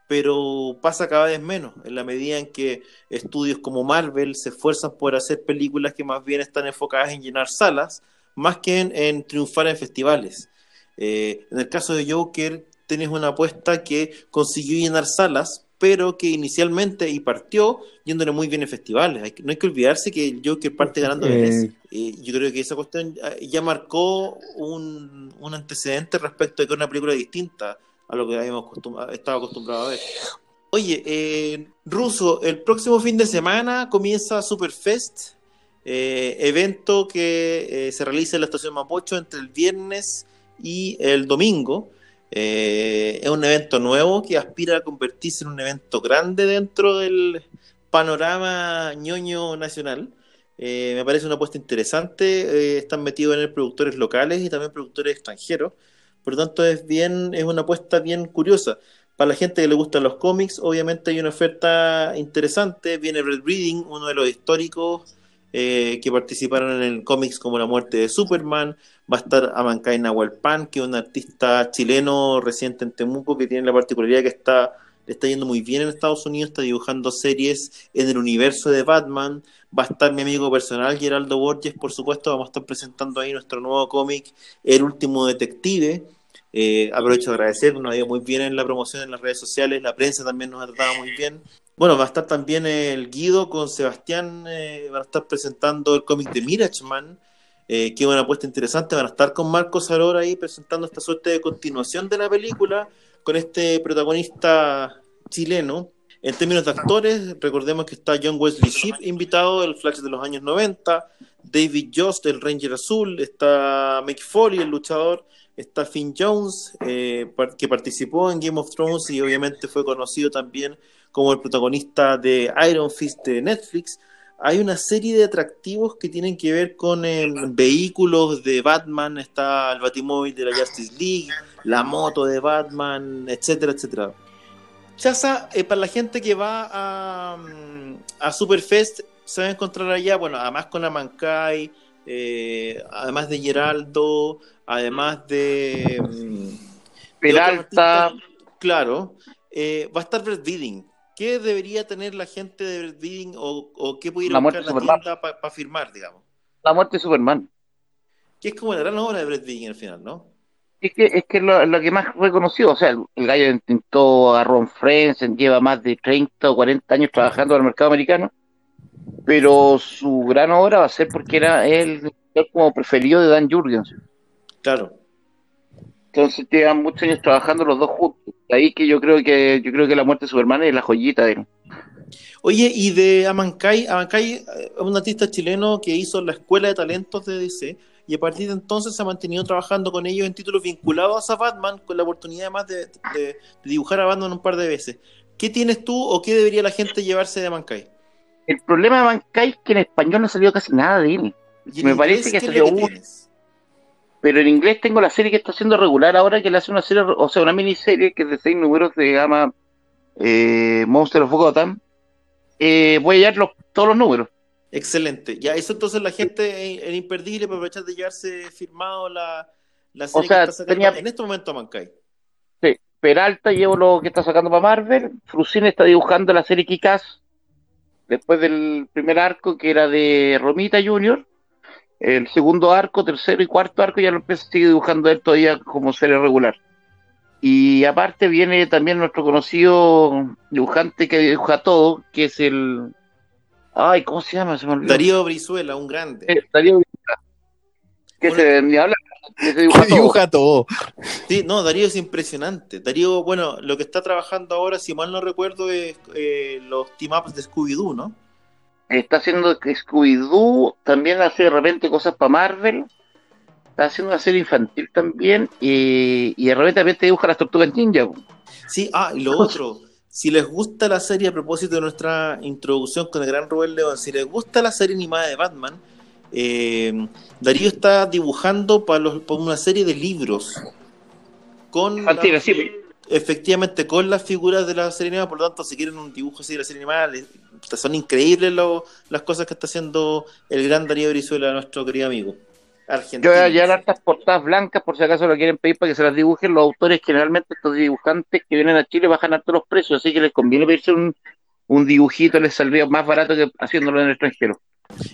Pero pasa cada vez menos, en la medida en que estudios como Marvel se esfuerzan por hacer películas que más bien están enfocadas en llenar salas, más que en, triunfar en festivales. Eh, en el caso de Joker, tenés una apuesta que consiguió llenar salas, pero que inicialmente y partió yéndole muy bien en festivales. no hay que olvidarse que el Joker parte ganando eh... yo creo que esa cuestión ya marcó un, antecedente respecto de que una película distinta a lo que habíamos estado acostumbrados a ver. Oye, eh, Ruso, el próximo fin de semana comienza Superfest, eh, evento que eh, se realiza en la estación Mapocho entre el viernes y el domingo. Eh, es un evento nuevo que aspira a convertirse en un evento grande dentro del panorama ñoño nacional. Eh, me parece una apuesta interesante. Eh, están metidos en el productores locales y también productores extranjeros. Por lo tanto, es bien, es una apuesta bien curiosa. Para la gente que le gustan los cómics, obviamente hay una oferta interesante. Viene Red Reading, uno de los históricos que participaron en cómics como La muerte de Superman. Va a estar Amancay Nahualpan, que es un artista chileno reciente en Temuco, que tiene la particularidad que está, le está yendo muy bien en Estados Unidos, está dibujando series en el universo de Batman. Va a estar mi amigo personal, Geraldo Borges, por supuesto. Vamos a estar presentando ahí nuestro nuevo cómic, El último detective. Eh, aprovecho de agradecer, nos ha ido muy bien en la promoción en las redes sociales, la prensa también nos ha tratado muy bien. Bueno, va a estar también el Guido con Sebastián, eh, van a estar presentando el cómic de Mirachman, eh, que es una apuesta interesante. Van a estar con Marcos Arora ahí presentando esta suerte de continuación de la película con este protagonista chileno. En términos de actores, recordemos que está John Wesley Shipp invitado, el Flash de los años 90, David Jost, el Ranger Azul, está Mick Foley, el luchador, está Finn Jones, eh, que participó en Game of Thrones y obviamente fue conocido también como el protagonista de Iron Fist de Netflix, hay una serie de atractivos que tienen que ver con em, vehículos de Batman, está el Batimóvil de la Justice League, la moto de Batman, etcétera, etcétera. Chaza, eh, para la gente que va a, mm, a Superfest, se va a encontrar allá, bueno, además con Amancay, eh, además de Geraldo, además de... Mm, Peralta. claro, eh, va a estar Brett Bidding, ¿Qué debería tener la gente de Bidding o, o qué puede ir a buscar la tienda para firmar, digamos? La muerte de Superman. Que es como la gran obra de Brett al final, ¿no? Es que es que lo, lo que más reconocido, o sea, el, gallo intentó a Ron Friends, lleva más de 30 o 40 años trabajando en el mercado americano, pero su gran obra va a ser porque era él como preferido de Dan Jurgens. Claro. Entonces llevan muchos años trabajando los dos juntos. Ahí que yo creo que yo creo que la muerte de Superman es la joyita de él. Oye, y de Amancay eh, es un artista chileno que hizo la Escuela de Talentos de DC y a partir de entonces se ha mantenido trabajando con ellos en títulos vinculados a Batman, con la oportunidad además de, de- de dibujar a Batman un par de veces. ¿Qué tienes tú o qué debería la gente llevarse de Amancay? El problema de Mankai es que en español no salió casi nada de él. Me parece que ¿qué es salió uno. tienes? Pero en inglés tengo la serie que está haciendo regular ahora, que le hace una serie, o sea, una miniserie que es de seis números, se llama eh, Monster of Gotham. Eh, voy a hallar los- todos los números. Excelente. Ya, eso entonces la gente era imperdible para aprovechar de llevarse firmado la, la serie sea, que está sacando tenía- en este momento Amancay. Sí, Peralta llevo lo que está sacando para Marvel. Frucine está dibujando la serie Kikaz. Después del primer arco que era de Romita Jr. El segundo arco, tercero y cuarto arco ya lo empieza, sigue dibujando él todavía como serie regular. Y aparte viene también nuestro conocido dibujante que dibuja todo, que es el. Ay, ¿cómo se llama? Se me olvidó. Darío Brizuela, un grande. Eh, Darío Brizuela. Que Bueno. se ni habla, que se dibuja Que todo. dibuja todo. Sí, no, Darío es impresionante. Darío, bueno, lo que está trabajando ahora, si mal no recuerdo, es eh, los team-ups de Scooby-Doo, ¿no? Está haciendo Scooby-Doo, también hace de repente cosas para Marvel. Está haciendo una serie infantil también. Y, y de repente también te dibuja las tortugas ninja. Sí, ah, y lo otro, si les gusta la serie a propósito de nuestra introducción con el gran Robert León, si les gusta la serie animada de Batman, eh, Darío está dibujando para, los, para una serie de libros con Infantil, la- sí. efectivamente con las figuras de la serie animada, por lo tanto, si quieren un dibujo así de la serie animada, les- son increíbles lo- las cosas que está haciendo el gran Darío Brizuela, nuestro querido amigo. Yo Argentino. voy a llevar hartas portadas blancas por si acaso lo quieren pedir para que se las dibujen. Los autores, generalmente estos dibujantes que vienen a Chile bajan harto los precios, así que les conviene pedirse un, un dibujito, les saldría más barato que haciéndolo en el extranjero.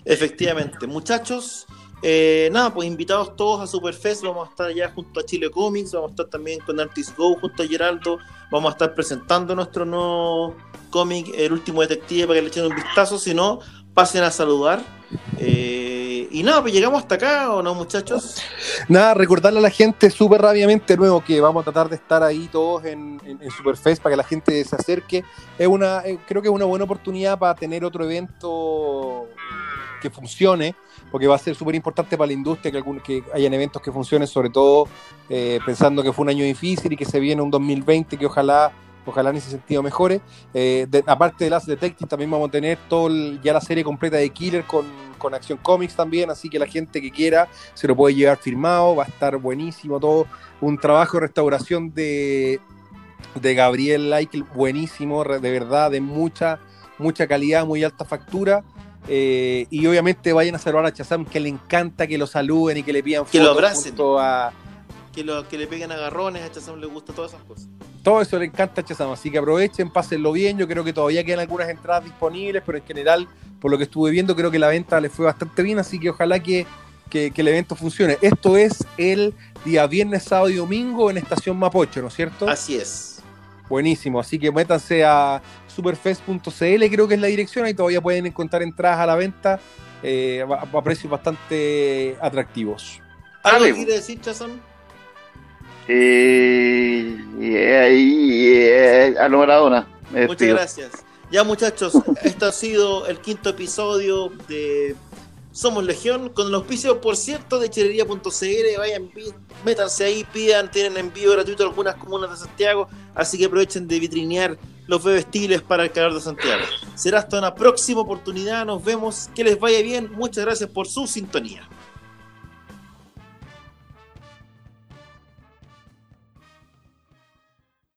Efectivamente, muchachos, eh, nada, pues invitados todos a Superfest, vamos a estar allá junto a Chile Comics, vamos a estar también con Artist Go junto a Geraldo, vamos a estar presentando nuestro nuevo cómic, El último detective, para que le echen un vistazo, si no, pasen a saludar. Eh, y nada, pues llegamos hasta acá, ¿o no, muchachos? Nada, recordarle a la gente súper rápidamente nuevo que vamos a tratar de estar ahí todos en, en- en Superfest para que la gente se acerque. Es una, eh, creo que es una buena oportunidad para tener otro evento que funcione, porque va a ser súper importante para la industria que, algún- que hayan eventos que funcionen, sobre todo eh, pensando que fue un año difícil y que se viene un 2020 que ojalá ojalá en ese sentido mejore. Eh, aparte de las Detective, también vamos a tener todo ya la serie completa de Killer con, con Action Comics también, así que la gente que quiera se lo puede llevar firmado, va a estar buenísimo todo. Un trabajo de restauración de, de Gabriel Laikel buenísimo, de verdad, de mucha, mucha calidad, muy alta factura. Eh, y obviamente vayan a saludar a Chazam, que le encanta que lo saluden y que le pidan Que lo abracen. a, Que, lo, que le peguen agarrones, a Chazam le gusta todas esas cosas. todo eso le encanta a Chazam, así que aprovechen, pásenlo bien. Yo creo que todavía quedan algunas entradas disponibles, pero en general, por lo que estuve viendo, creo que la venta le fue bastante bien, así que ojalá que, que- que el evento funcione. Esto es el día viernes, sábado y domingo en Estación Mapocho, ¿no es cierto? Así es. Buenísimo, así que métanse a superfest.cl, creo que es la dirección, ahí todavía pueden encontrar entradas a la venta eh, a, a precios bastante atractivos. ¿Algo que quiere decir, Chazam? Eh, yeah, yeah, a lo Maradona. Muchas despido. gracias. Ya muchachos, este ha sido el quinto episodio de Somos Legión, con el auspicio, por cierto, de chelería.cl. Vayan, métanse ahí, pidan, tienen envío gratuito a algunas comunas de Santiago, así que aprovechen de vitrinear los bebestiles para el calor de Santiago. Será hasta una próxima oportunidad, nos vemos, que les vaya bien, muchas gracias por su sintonía.